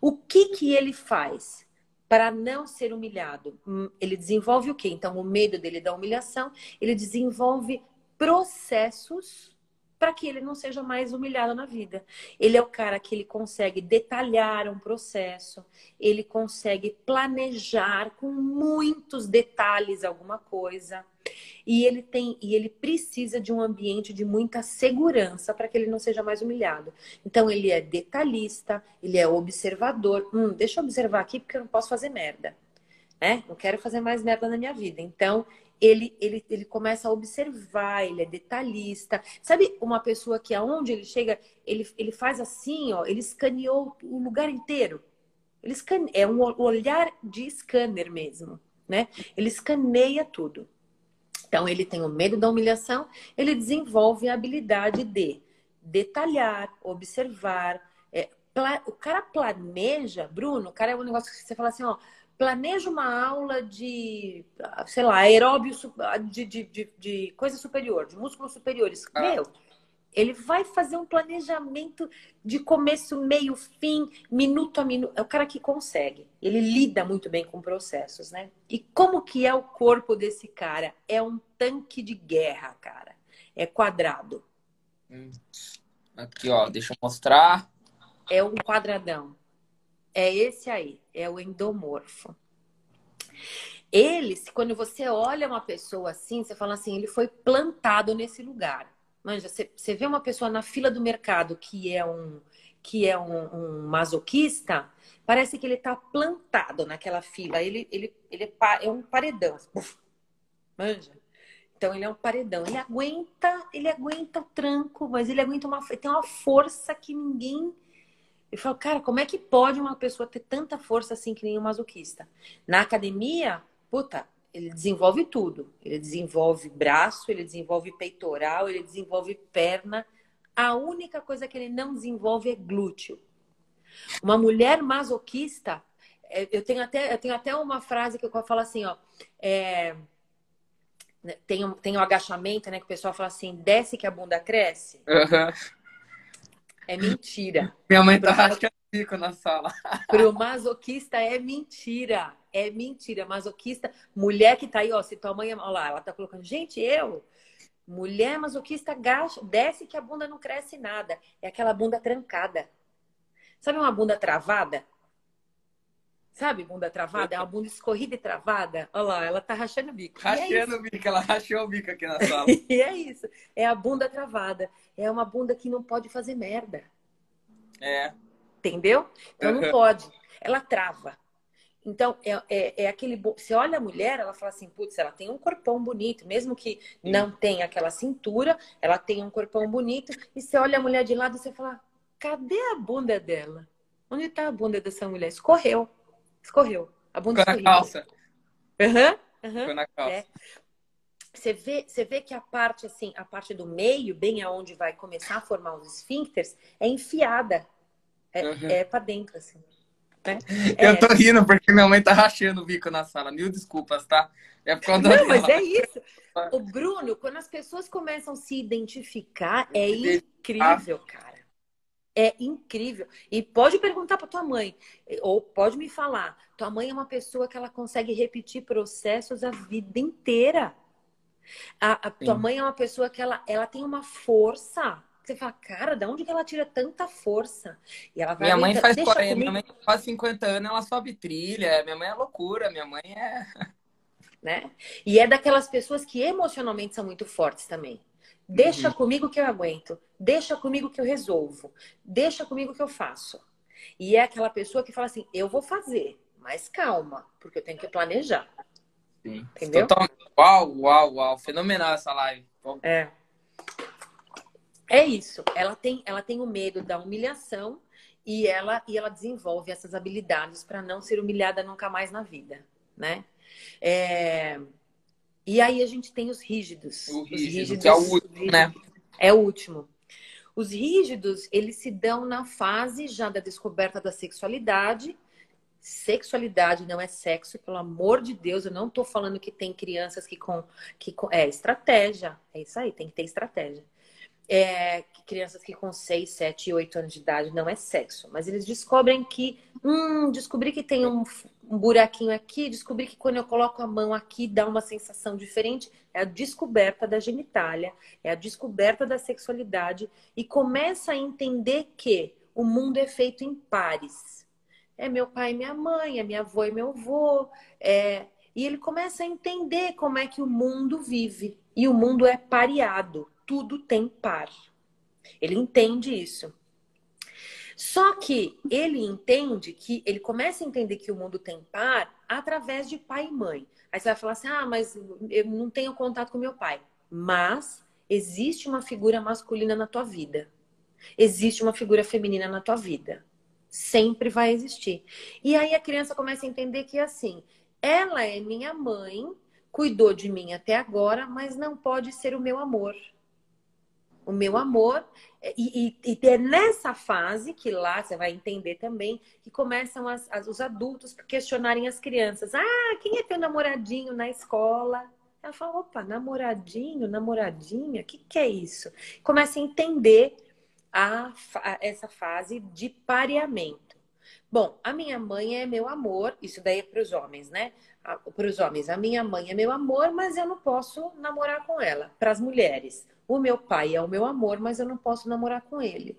O que que ele faz para não ser humilhado? Hum, ele desenvolve o quê? Então, o medo dele da humilhação, ele desenvolve processos para que ele não seja mais humilhado na vida. Ele é o cara que ele consegue detalhar um processo, ele consegue planejar com muitos detalhes alguma coisa. E ele tem e ele precisa de um ambiente de muita segurança para que ele não seja mais humilhado. Então ele é detalhista, ele é observador. Hum, deixa eu observar aqui porque eu não posso fazer merda. Né? Não quero fazer mais merda na minha vida. Então ele, ele, ele começa a observar, ele é detalhista. Sabe uma pessoa que aonde ele chega, ele, ele faz assim, ó, ele escaneou o lugar inteiro. Ele escane... É um olhar de scanner mesmo, né? Ele escaneia tudo. Então, ele tem o medo da humilhação, ele desenvolve a habilidade de detalhar, observar. É, O cara planeja, Bruno, o cara é um negócio que você fala assim, ó, planeja uma aula de, sei lá, aeróbio de, de, de, de coisa superior, de músculos superiores. Ah. Meu, ele vai fazer um planejamento de começo, meio, fim, minuto a minuto. É o cara que consegue. Ele lida muito bem com processos, né? E como que é o corpo desse cara? É um tanque de guerra, cara. É quadrado. Hum. Aqui, ó, deixa eu mostrar. É um quadradão. É esse aí, é o endomorfo. Ele, quando você olha uma pessoa assim, você fala assim, ele foi plantado nesse lugar. Manja, você, você vê uma pessoa na fila do mercado que é um que é um, um masoquista, parece que ele está plantado naquela fila. Ele, ele, ele é, é um paredão. Uf, manja? Então ele é um paredão. Ele aguenta, ele aguenta o tranco, mas ele aguenta uma, tem uma força que ninguém eu falo, cara, como é que pode uma pessoa ter tanta força assim que nem um masoquista? Na academia, puta, ele desenvolve tudo. Ele desenvolve braço, ele desenvolve peitoral, ele desenvolve perna. A única coisa que ele não desenvolve é glúteo. Uma mulher masoquista, é, eu tenho até, eu tenho até uma frase que eu falo assim, ó. É, tem, um, tem um agachamento, né? Que o pessoal fala assim, desce que a bunda cresce. Uhum. É mentira. Minha mãe tá pro... fico na sala. Pro masoquista é mentira. É mentira. Masoquista, mulher que tá aí, ó, se tua mãe, ó lá, ela tá colocando, gente, eu Mulher masoquista gacha, desce que a bunda não cresce nada. É aquela bunda trancada. Sabe uma bunda travada? Sabe, bunda travada? É uma bunda escorrida e travada. Olha lá, ela tá rachando o bico. Rachando é o bico, ela rachou o bico aqui na sala. e é isso. É a bunda travada. É uma bunda que não pode fazer merda. É. Entendeu? Então não pode. Ela trava. Então, é, é, é, aquele. Você olha a mulher, ela fala assim: putz, ela tem um corpão bonito, mesmo que Sim. não tenha aquela cintura, ela tem um corpão bonito. E você olha a mulher de lado e você fala: cadê a bunda dela? Onde está a bunda dessa mulher? Escorreu. Escorreu. A bunda Ficou na calça. Aham. Uhum, uhum, Ficou na calça. É. Você vê, você vê que a parte assim, a parte do meio, bem aonde vai começar a formar os esfíncteres, é enfiada. É, uhum. é para dentro, assim. Né? Eu é. tô rindo porque minha mãe tá rachando o bico na sala. Mil desculpas, tá? É por causa Não, mas é isso. O Bruno, quando as pessoas começam a se identificar, é incrível, cara. É incrível. E pode perguntar para tua mãe, ou pode me falar. Tua mãe é uma pessoa que ela consegue repetir processos a vida inteira. A, a tua mãe é uma pessoa que ela, ela tem uma força você fala, cara, de onde que ela tira tanta força? E ela vai. Minha mãe faz 40, minha mãe faz 50 anos, ela sobe trilha. Minha mãe é loucura, minha mãe é. Né? E é daquelas pessoas que emocionalmente são muito fortes também. Deixa uhum. comigo que eu aguento. Deixa comigo que eu resolvo. Deixa comigo que eu faço. E é aquela pessoa que fala assim: eu vou fazer, mas calma, porque eu tenho que planejar. Sim. Entendeu? Total... Uau, uau, uau. Fenomenal essa live. É. É isso. Ela tem, ela tem o medo da humilhação e ela, e ela desenvolve essas habilidades para não ser humilhada nunca mais na vida, né? É... E aí a gente tem os rígidos. O rígido, os rígidos, que é o último, né? É o último. Os rígidos, eles se dão na fase já da descoberta da sexualidade. Sexualidade não é sexo, pelo amor de Deus. Eu não estou falando que tem crianças que com, que com, é estratégia. É isso aí, tem que ter estratégia é, crianças que com 6, 7, 8 anos de idade não é sexo, mas eles descobrem que, hum, descobri que tem um, um buraquinho aqui, descobri que quando eu coloco a mão aqui dá uma sensação diferente. É a descoberta da genitália, é a descoberta da sexualidade e começa a entender que o mundo é feito em pares. É meu pai e minha mãe, é minha avó e meu avô, é... e ele começa a entender como é que o mundo vive. E o mundo é pareado tudo tem par. Ele entende isso. Só que ele entende que ele começa a entender que o mundo tem par através de pai e mãe. Aí você vai falar assim: "Ah, mas eu não tenho contato com meu pai". Mas existe uma figura masculina na tua vida. Existe uma figura feminina na tua vida. Sempre vai existir. E aí a criança começa a entender que assim, ela é minha mãe, cuidou de mim até agora, mas não pode ser o meu amor o meu amor. E, e, e, é nessa fase que lá você vai entender também que começam as, as, os adultos questionarem as crianças. Ah, quem é teu namoradinho na escola? Ela fala, opa, namoradinho, namoradinha, o que, que é isso? Começa a entender a, a, essa fase de pareamento. Bom, a minha mãe é meu amor, isso daí é para os homens, né? Para os homens, a minha mãe é meu amor, mas eu não posso namorar com ela. Para as mulheres, o meu pai é o meu amor, mas eu não posso namorar com ele.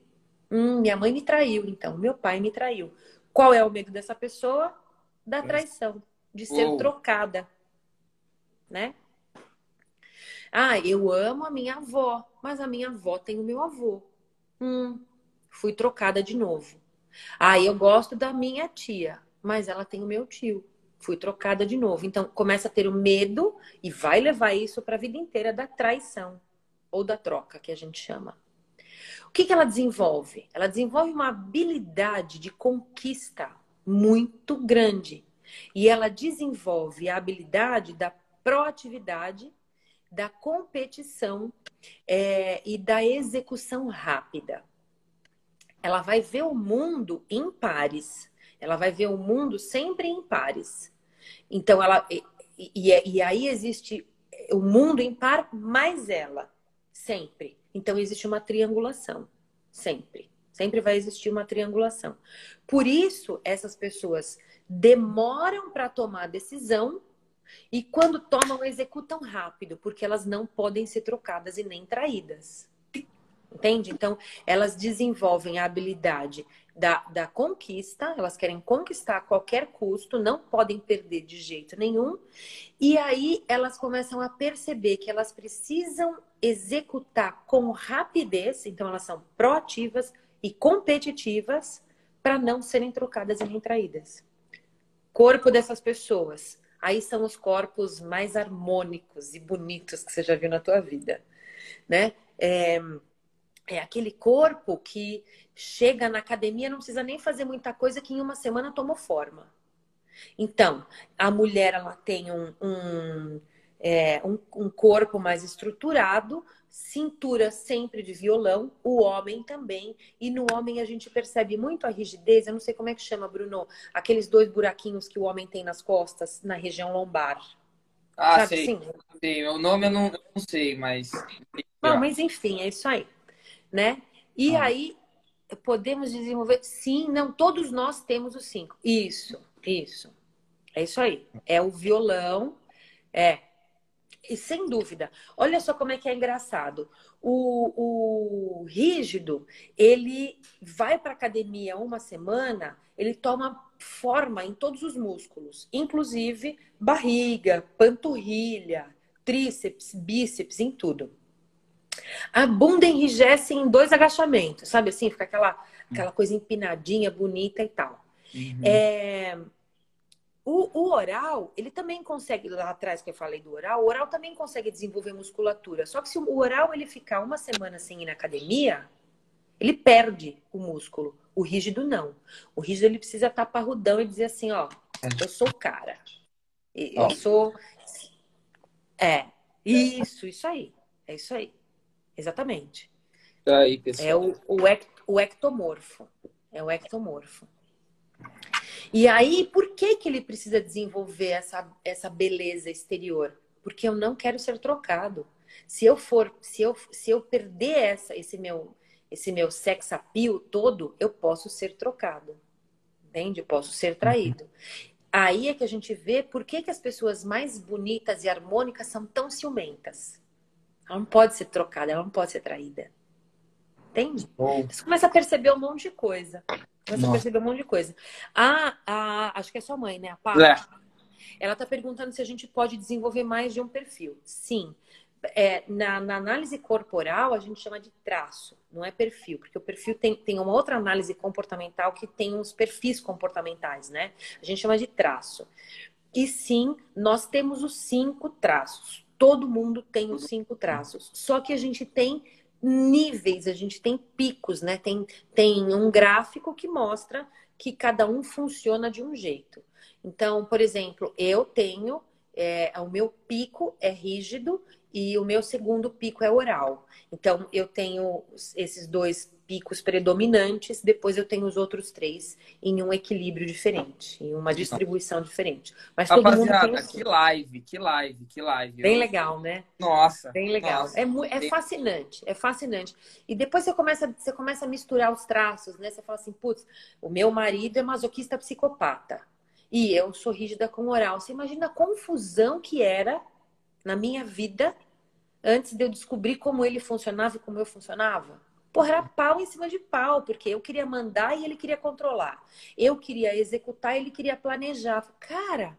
Hum, minha mãe me traiu, então. Meu pai me traiu. Qual é o medo dessa pessoa? Da traição, de ser oh. trocada, né? Ah, eu amo a minha avó, mas a minha avó tem o meu avô. Hum, fui trocada de novo. Ah, eu gosto da minha tia, mas ela tem o meu tio. Fui trocada de novo. Então, começa a ter o medo e vai levar isso para a vida inteira da traição ou da troca, que a gente chama. O que, que ela desenvolve? Ela desenvolve uma habilidade de conquista muito grande. E ela desenvolve a habilidade da proatividade, da competição é, e da execução rápida. Ela vai ver o mundo em pares. Ela vai ver o mundo sempre em pares. Então, ela. E, e, e aí existe o mundo em par mais ela. Sempre. Então existe uma triangulação. Sempre. Sempre vai existir uma triangulação. Por isso, essas pessoas demoram para tomar decisão e quando tomam, executam rápido, porque elas não podem ser trocadas e nem traídas. Entende? Então, elas desenvolvem a habilidade da, da conquista, elas querem conquistar a qualquer custo, não podem perder de jeito nenhum. E aí elas começam a perceber que elas precisam executar com rapidez, então elas são proativas e competitivas para não serem trocadas e nem traídas. Corpo dessas pessoas. Aí são os corpos mais harmônicos e bonitos que você já viu na tua vida, né? É, é aquele corpo que chega na academia, não precisa nem fazer muita coisa, que em uma semana tomou forma. Então, a mulher ela tem um, um, é, um, um corpo mais estruturado, cintura sempre de violão, o homem também. E no homem a gente percebe muito a rigidez, eu não sei como é que chama, Bruno, aqueles dois buraquinhos que o homem tem nas costas, na região lombar. Ah, Sabe sei. Assim? sei. O nome eu não, eu não sei, mas. Não, mas enfim, é isso aí. Né? E ah. aí podemos desenvolver. Sim, não, todos nós temos os cinco. Isso, isso. É isso aí. É o violão. É. E sem dúvida. Olha só como é que é engraçado. O, o rígido, ele vai para academia uma semana, ele toma forma em todos os músculos, inclusive barriga, panturrilha, tríceps, bíceps, em tudo. A bunda enrijece em dois agachamentos, sabe assim? Fica aquela, aquela coisa empinadinha, bonita e tal. Uhum. É... O, o, oral, ele também consegue, lá atrás que eu falei do oral, o oral também consegue desenvolver musculatura. Só que se o oral ele ficar uma semana sem ir na academia, ele perde o músculo. O rígido não. O rígido ele precisa estar parrudão e dizer assim, ó, eu sou o cara. Eu sou. É, isso, isso aí. É isso aí. Exatamente. Tá aí, pessoal. É o, o, ect, o ectomorfo. É o ectomorfo. E aí, por que, que ele precisa desenvolver essa, essa beleza exterior? Porque eu não quero ser trocado. Se eu for, se eu, se eu perder essa, esse meu, esse meu sex appeal todo, eu posso ser trocado. Entende? Eu posso ser traído. Aí é que a gente vê por que, que as pessoas mais bonitas e harmônicas são tão ciumentas. Ela não pode ser trocada, ela não pode ser traída. Entende? Bom. Você começa a perceber um monte de coisa. Começa Nossa. a perceber um monte de coisa. Ah, a, acho que é sua mãe, né? A Paula. É. Ela está perguntando se a gente pode desenvolver mais de um perfil. Sim. É, na, na, análise corporal, a gente chama de traço, não é perfil, porque o perfil tem, tem uma outra análise comportamental que tem uns perfis comportamentais, né? A gente chama de traço. E sim, nós temos os cinco traços. Todo mundo tem os cinco traços. Só que a gente tem níveis, a gente tem picos, né? Tem, tem um gráfico que mostra que cada um funciona de um jeito. Então, por exemplo, eu tenho, é, o meu pico é rígido e o meu segundo pico é oral. Então, eu tenho esses dois picos predominantes, depois eu tenho os outros três em um equilíbrio diferente, em uma distribuição diferente. Mas todo Rapaziada, mundo tem que live, que live, que live. Bem legal, né? Nossa. Bem legal. Nossa. É, é fascinante, é fascinante. E depois você começa, você começa a misturar os traços, né? Você fala assim, putz, o meu marido é masoquista psicopata. E eu sou rígida com oral. Você imagina a confusão que era na minha vida antes de eu descobrir como ele funcionava e como eu funcionava? Porra, era pau em cima de pau, porque eu queria mandar e ele queria controlar. Eu queria executar e ele queria planejar. Cara,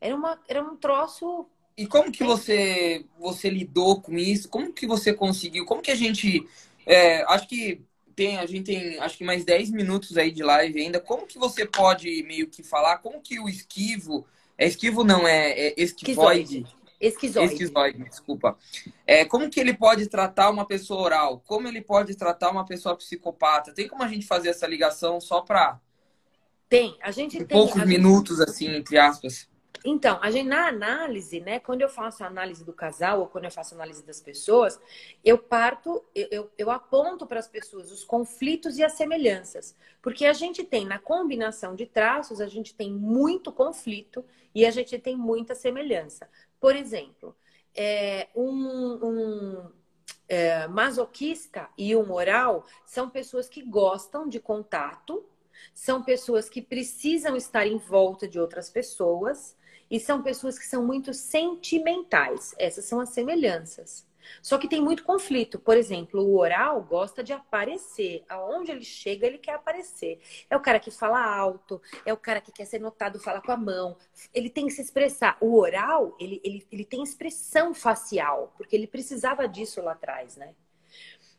era, uma, era um troço. E como que você, você lidou com isso? Como que você conseguiu? Como que a gente. É, acho que tem, a gente tem acho que mais 10 minutos aí de live ainda. Como que você pode meio que falar? Como que o esquivo. É esquivo não, é, é esquivoide. esquivoide Esquizoide. Esquizoide, desculpa. É, como que ele pode tratar uma pessoa oral? Como ele pode tratar uma pessoa psicopata? Tem como a gente fazer essa ligação só para... Tem. A gente tem... Poucos minutos, gente... assim, entre aspas. Então, a gente, na análise, né, quando eu faço a análise do casal ou quando eu faço a análise das pessoas, eu parto, eu, eu, eu aponto para as pessoas os conflitos e as semelhanças. Porque a gente tem, na combinação de traços, a gente tem muito conflito e a gente tem muita semelhança. Por exemplo, é, um, um é, masoquista e um oral são pessoas que gostam de contato, são pessoas que precisam estar em volta de outras pessoas e são pessoas que são muito sentimentais. Essas são as semelhanças. Só que tem muito conflito. Por exemplo, o oral gosta de aparecer. Aonde ele chega, ele quer aparecer. É o cara que fala alto, é o cara que quer ser notado, fala com a mão. Ele tem que se expressar. O oral, ele, ele, ele tem expressão facial, porque ele precisava disso lá atrás, né?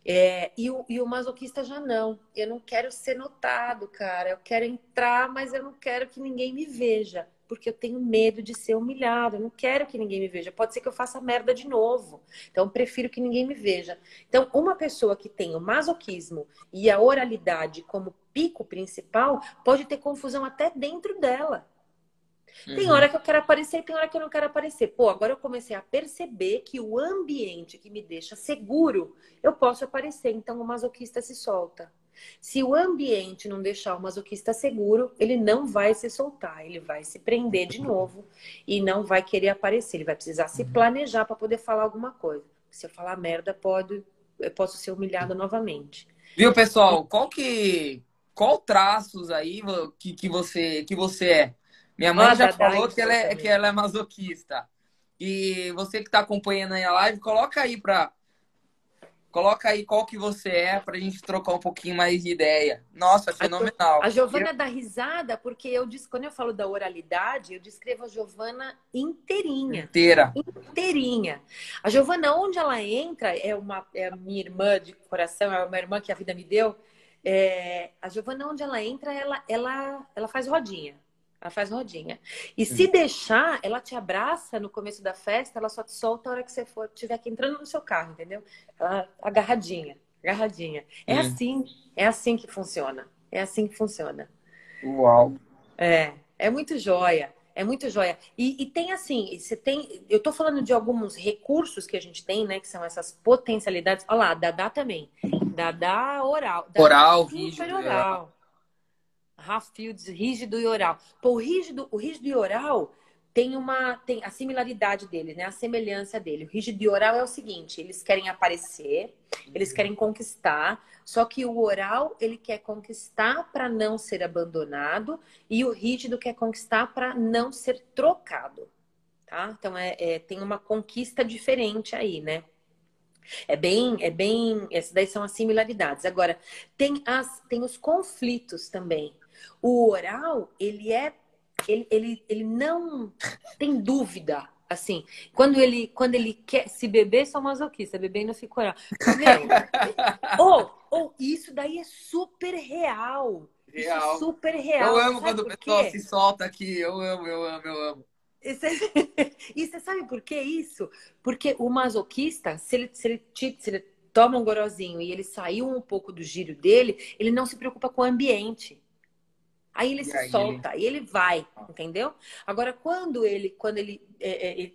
É, e, o, e o masoquista já não. Eu não quero ser notado, cara. Eu quero entrar, mas eu não quero que ninguém me veja porque eu tenho medo de ser humilhado, eu não quero que ninguém me veja. Pode ser que eu faça merda de novo. Então, eu prefiro que ninguém me veja. Então, uma pessoa que tem o masoquismo e a oralidade como pico principal pode ter confusão até dentro dela. Uhum. Tem hora que eu quero aparecer e tem hora que eu não quero aparecer. Pô, agora eu comecei a perceber que o ambiente que me deixa seguro, eu posso aparecer. Então o masoquista se solta. Se o ambiente não deixar o masoquista seguro, ele não vai se soltar, ele vai se prender de novo e não vai querer aparecer. Ele vai precisar se planejar para poder falar alguma coisa. Se eu falar merda, pode, eu posso ser humilhado novamente. Viu, pessoal? Qual que qual traços aí que, que você que você é? Minha mãe ah, já falou que ela, é, que ela é masoquista. E você que está acompanhando aí a live, coloca aí para Coloca aí qual que você é pra gente trocar um pouquinho mais de ideia. Nossa, fenomenal. A Giovana eu... dá risada porque eu quando eu falo da oralidade, eu descrevo a Giovana inteirinha. Inteira. Inteirinha. A Giovana, onde ela entra, é uma é a minha irmã de coração, é uma irmã que a vida me deu. É, a Giovana, onde ela entra, ela, ela, ela faz rodinha. Ela faz rodinha. E se deixar, ela te abraça no começo da festa, ela só te solta a hora que você for, tiver aqui entrando no seu carro, entendeu? Ela agarradinha, agarradinha. É hum. assim, é assim que funciona. É assim que funciona. Uau! É, é muito joia. É muito joia. E, e, tem assim, você tem. Eu tô falando de alguns recursos que a gente tem, né? Que são essas potencialidades. Olha lá, Dadá também. Dadá oral. Dadá oral, rígido. Oral. Half Fields, rígido e oral. Pô, o rígido, o rígido e oral tem uma tem a similaridade dele, né? A semelhança dele. O rígido e oral é o seguinte, eles querem aparecer, eles uhum. querem conquistar, só que o oral, ele quer conquistar para não ser abandonado e o rígido quer conquistar para não ser trocado, tá? Então é, é, tem uma conquista diferente aí, né? É bem, é bem, essas daí são as similaridades. Agora, tem as tem os conflitos também. O oral, ele é. Ele, ele, ele não tem dúvida. Assim, quando ele, quando ele quer se beber, só masoquista, beber não fica oral. ou, ou isso daí é super real. Real. É super real. Eu amo quando o pessoal se solta aqui. Eu amo, eu amo, eu amo. E você sabe por que isso? Porque o masoquista, se ele, se ele, se ele toma um gorozinho e ele saiu um pouco do giro dele, ele não se preocupa com o ambiente. Aí ele e se aí solta, ele... e ele vai, entendeu? Agora, quando ele, quando ele, é, é,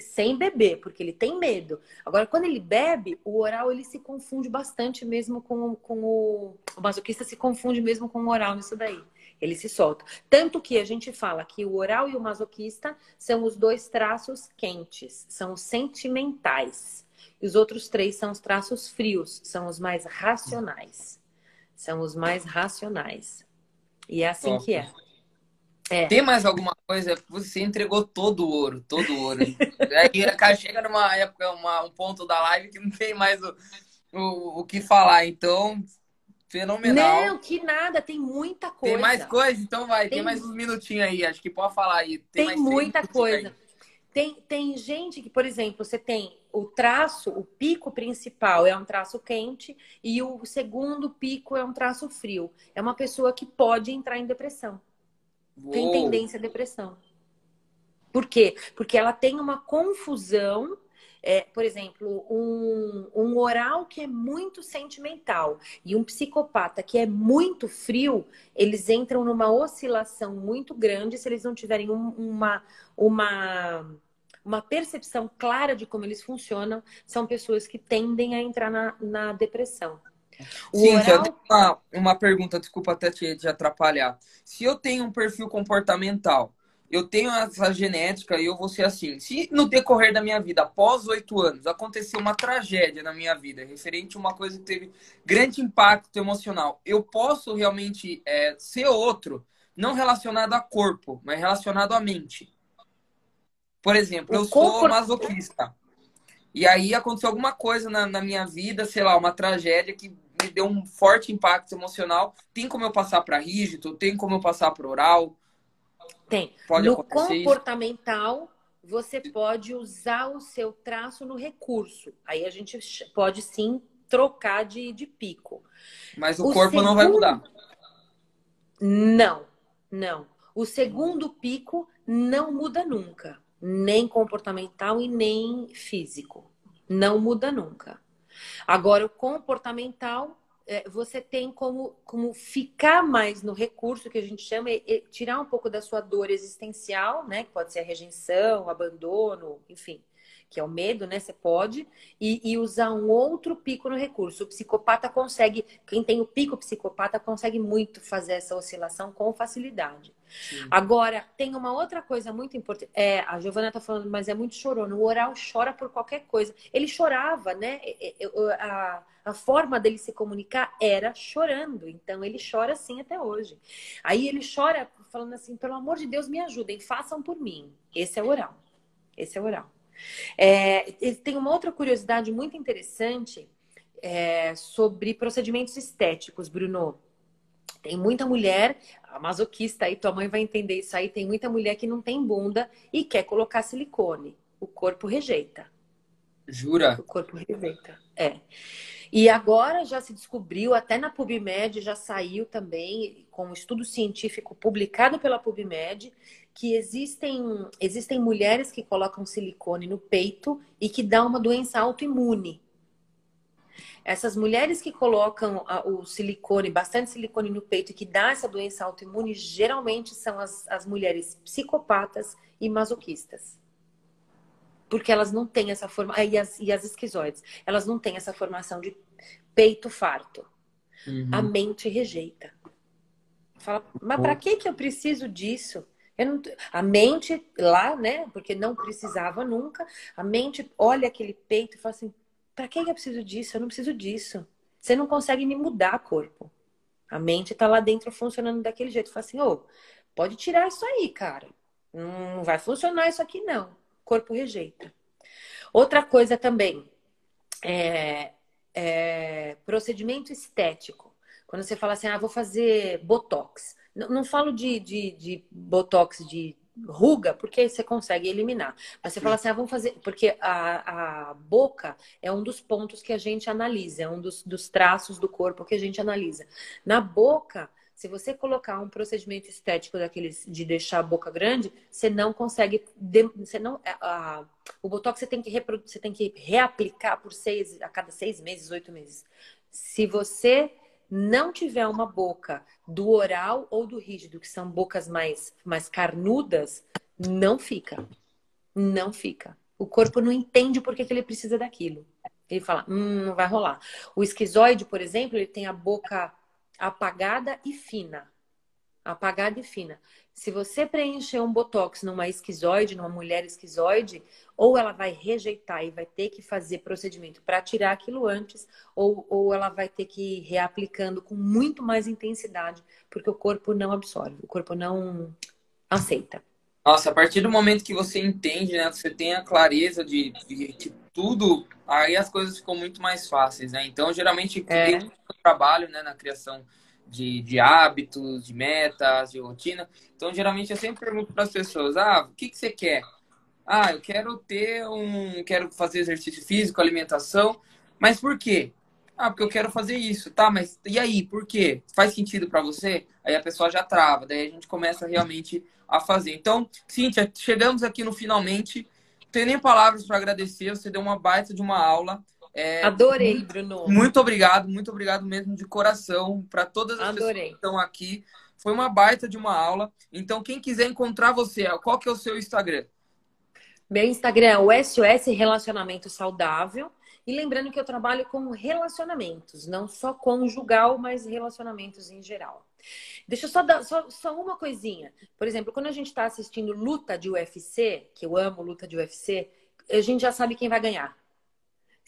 sem beber, porque ele tem medo. Agora, quando ele bebe, o oral ele se confunde bastante mesmo com, com o, o masoquista se confunde mesmo com o oral nisso daí. Ele se solta. Tanto que a gente fala que o oral e o masoquista são os dois traços quentes, são os sentimentais. E os outros três são os traços frios, são os mais racionais. São os mais racionais. E é assim que é. é. Tem mais alguma coisa? Você entregou todo o ouro, todo o ouro. Aí chega numa época, uma, um ponto da live que não tem mais o, o, o que falar. Então, fenomenal. Não, que nada, tem muita coisa. Tem mais coisa? Então vai, tem, tem mais uns minutinhos aí, acho que pode falar aí. Tem, tem muita coisa. Tem, tem gente que, por exemplo, você tem o traço, o pico principal é um traço quente e o segundo pico é um traço frio. É uma pessoa que pode entrar em depressão. Uou. Tem tendência à depressão. Por quê? Porque ela tem uma confusão é, por exemplo, um, um oral que é muito sentimental e um psicopata que é muito frio, eles entram numa oscilação muito grande se eles não tiverem um, uma, uma uma percepção clara de como eles funcionam, são pessoas que tendem a entrar na, na depressão. O Sim, oral... eu uma, uma pergunta, desculpa até te, te atrapalhar. Se eu tenho um perfil comportamental, eu tenho essa genética e eu vou ser assim. Se no decorrer da minha vida, após oito anos, aconteceu uma tragédia na minha vida, referente a uma coisa que teve grande impacto emocional, eu posso realmente é, ser outro, não relacionado a corpo, mas relacionado à mente. Por exemplo, eu sou masoquista. E aí aconteceu alguma coisa na, na minha vida, sei lá, uma tragédia que me deu um forte impacto emocional. Tem como eu passar para rígido? Tem como eu passar para oral? Tem. Pode no comportamental, isso? você pode usar o seu traço no recurso. Aí a gente pode sim trocar de, de pico. Mas o, o corpo segundo... não vai mudar. Não, não. O segundo pico não muda nunca, nem comportamental e nem físico. Não muda nunca. Agora, o comportamental, é, você tem como, como ficar mais no recurso que a gente chama, é, é tirar um pouco da sua dor existencial, né? Que pode ser a rejeição, o abandono, enfim que é o medo, né? Você pode, e, e, usar um outro pico no recurso. O psicopata consegue, quem tem o pico psicopata consegue muito fazer essa oscilação com facilidade. Sim. Agora, tem uma outra coisa muito importante. É, a Giovana tá falando, mas é muito chorona. O oral chora por qualquer coisa. Ele chorava, né? A, a forma dele se comunicar era chorando. Então, ele chora assim até hoje. Aí ele chora falando assim: pelo amor de Deus, me ajudem, façam por mim. Esse é o oral. Esse é o oral. É, tem uma outra curiosidade muito interessante é, sobre procedimentos estéticos, Bruno. Tem muita mulher, a masoquista aí, tua mãe vai entender isso aí, tem muita mulher que não tem bunda e quer colocar silicone. O corpo rejeita. Jura? O corpo rejeita. É. E agora já se descobriu, até na PubMed já saiu também, com um estudo científico publicado pela PubMed, que existem, existem mulheres que colocam silicone no peito e que dá uma doença autoimune. Essas mulheres que colocam o silicone, bastante silicone no peito e que dá essa doença autoimune, geralmente são as, as mulheres psicopatas e masoquistas. Porque elas não têm essa forma. E as, e as esquizoides, elas não têm essa formação de peito farto. Uhum. A mente rejeita. Fala, mas para que, que eu preciso disso? Não, a mente lá, né? Porque não precisava nunca. A mente olha aquele peito e fala assim: para que eu preciso disso? Eu não preciso disso. Você não consegue me mudar corpo. A mente tá lá dentro funcionando daquele jeito. Fala assim: ô, oh, pode tirar isso aí, cara. Não vai funcionar isso aqui, não. O corpo rejeita. Outra coisa também é, é procedimento estético. Quando você fala assim, ah, vou fazer botox. Não, não falo de, de, de botox de ruga, porque você consegue eliminar. Mas você fala assim, ah, vamos fazer. Porque a, a boca é um dos pontos que a gente analisa, é um dos, dos traços do corpo que a gente analisa. Na boca, se você colocar um procedimento estético daqueles de deixar a boca grande, você não consegue. Você não, a, o botox você tem que você tem que reaplicar por seis, a cada seis meses, oito meses. Se você não tiver uma boca do oral ou do rígido, que são bocas mais, mais carnudas, não fica. Não fica. O corpo não entende por que, que ele precisa daquilo. Ele fala, hum, não vai rolar. O esquizoide, por exemplo, ele tem a boca apagada e fina. Apagada e fina. Se você preencher um botox numa esquizoide, numa mulher esquizoide, ou ela vai rejeitar e vai ter que fazer procedimento para tirar aquilo antes, ou, ou ela vai ter que ir reaplicando com muito mais intensidade, porque o corpo não absorve, o corpo não aceita. Nossa, a partir do momento que você entende, né, você tem a clareza de, de, de tudo, aí as coisas ficam muito mais fáceis, né? Então, geralmente, é. eu trabalho né, na criação de, de hábitos, de metas, de rotina. Então, geralmente, eu sempre pergunto para as pessoas: ah, o que, que você quer? Ah, eu quero ter um. Quero fazer exercício físico, alimentação. Mas por quê? Ah, porque eu quero fazer isso, tá? Mas e aí, por quê? Faz sentido para você? Aí a pessoa já trava, daí a gente começa realmente a fazer. Então, Cíntia, chegamos aqui no finalmente. Não tenho nem palavras para agradecer, você deu uma baita de uma aula. É, Adorei, Bruno. Muito obrigado, muito obrigado mesmo de coração para todas as Adorei. pessoas que estão aqui. Foi uma baita de uma aula. Então, quem quiser encontrar você, qual que é o seu Instagram? Meu Instagram é o SOS Relacionamento Saudável. E lembrando que eu trabalho com relacionamentos, não só conjugal, mas relacionamentos em geral. Deixa eu só dar só, só uma coisinha. Por exemplo, quando a gente está assistindo luta de UFC, que eu amo luta de UFC, a gente já sabe quem vai ganhar.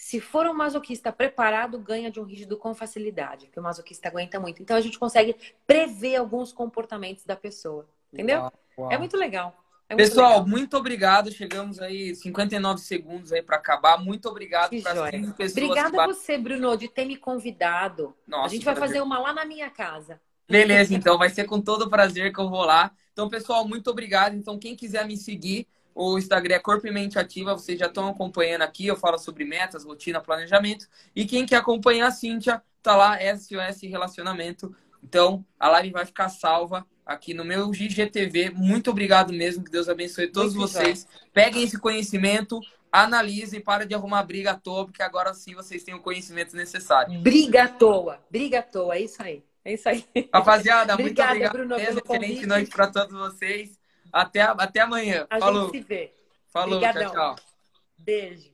Se for um masoquista preparado, ganha de um rígido com facilidade, porque o masoquista aguenta muito. Então a gente consegue prever alguns comportamentos da pessoa. Entendeu? Uau, uau. É muito legal. É muito Pessoal, legal. muito obrigado. Chegamos aí 59 segundos aí para acabar. Muito obrigado para joia. as 15 pessoas. Obrigada que a você, Bruno, de ter me convidado. Nossa, a gente vai prazer. fazer uma lá na minha casa. Beleza, então vai ser com todo prazer que eu vou lá. Então, pessoal, muito obrigado. Então, quem quiser me seguir, o Instagram é Corpo e Mente Ativa. Vocês já estão acompanhando aqui. Eu falo sobre metas, rotina, planejamento. E quem quer acompanhar a Cíntia, tá lá, SOS Relacionamento. Então, a live vai ficar salva aqui no meu GGTV. Muito obrigado mesmo. Que Deus abençoe todos Muito vocês. Peguem esse conhecimento, analisem, para de arrumar briga à toa, porque agora sim vocês têm o conhecimento necessário. Briga à toa. Briga à toa. É isso aí. É isso aí. Rapaziada, Obrigada, muito obrigado. Bruno, pelo Excelente convite. noite para todos vocês. Até, até amanhã. A Falou. gente se vê. Falou, Obrigadão. tchau, tchau. Beijo.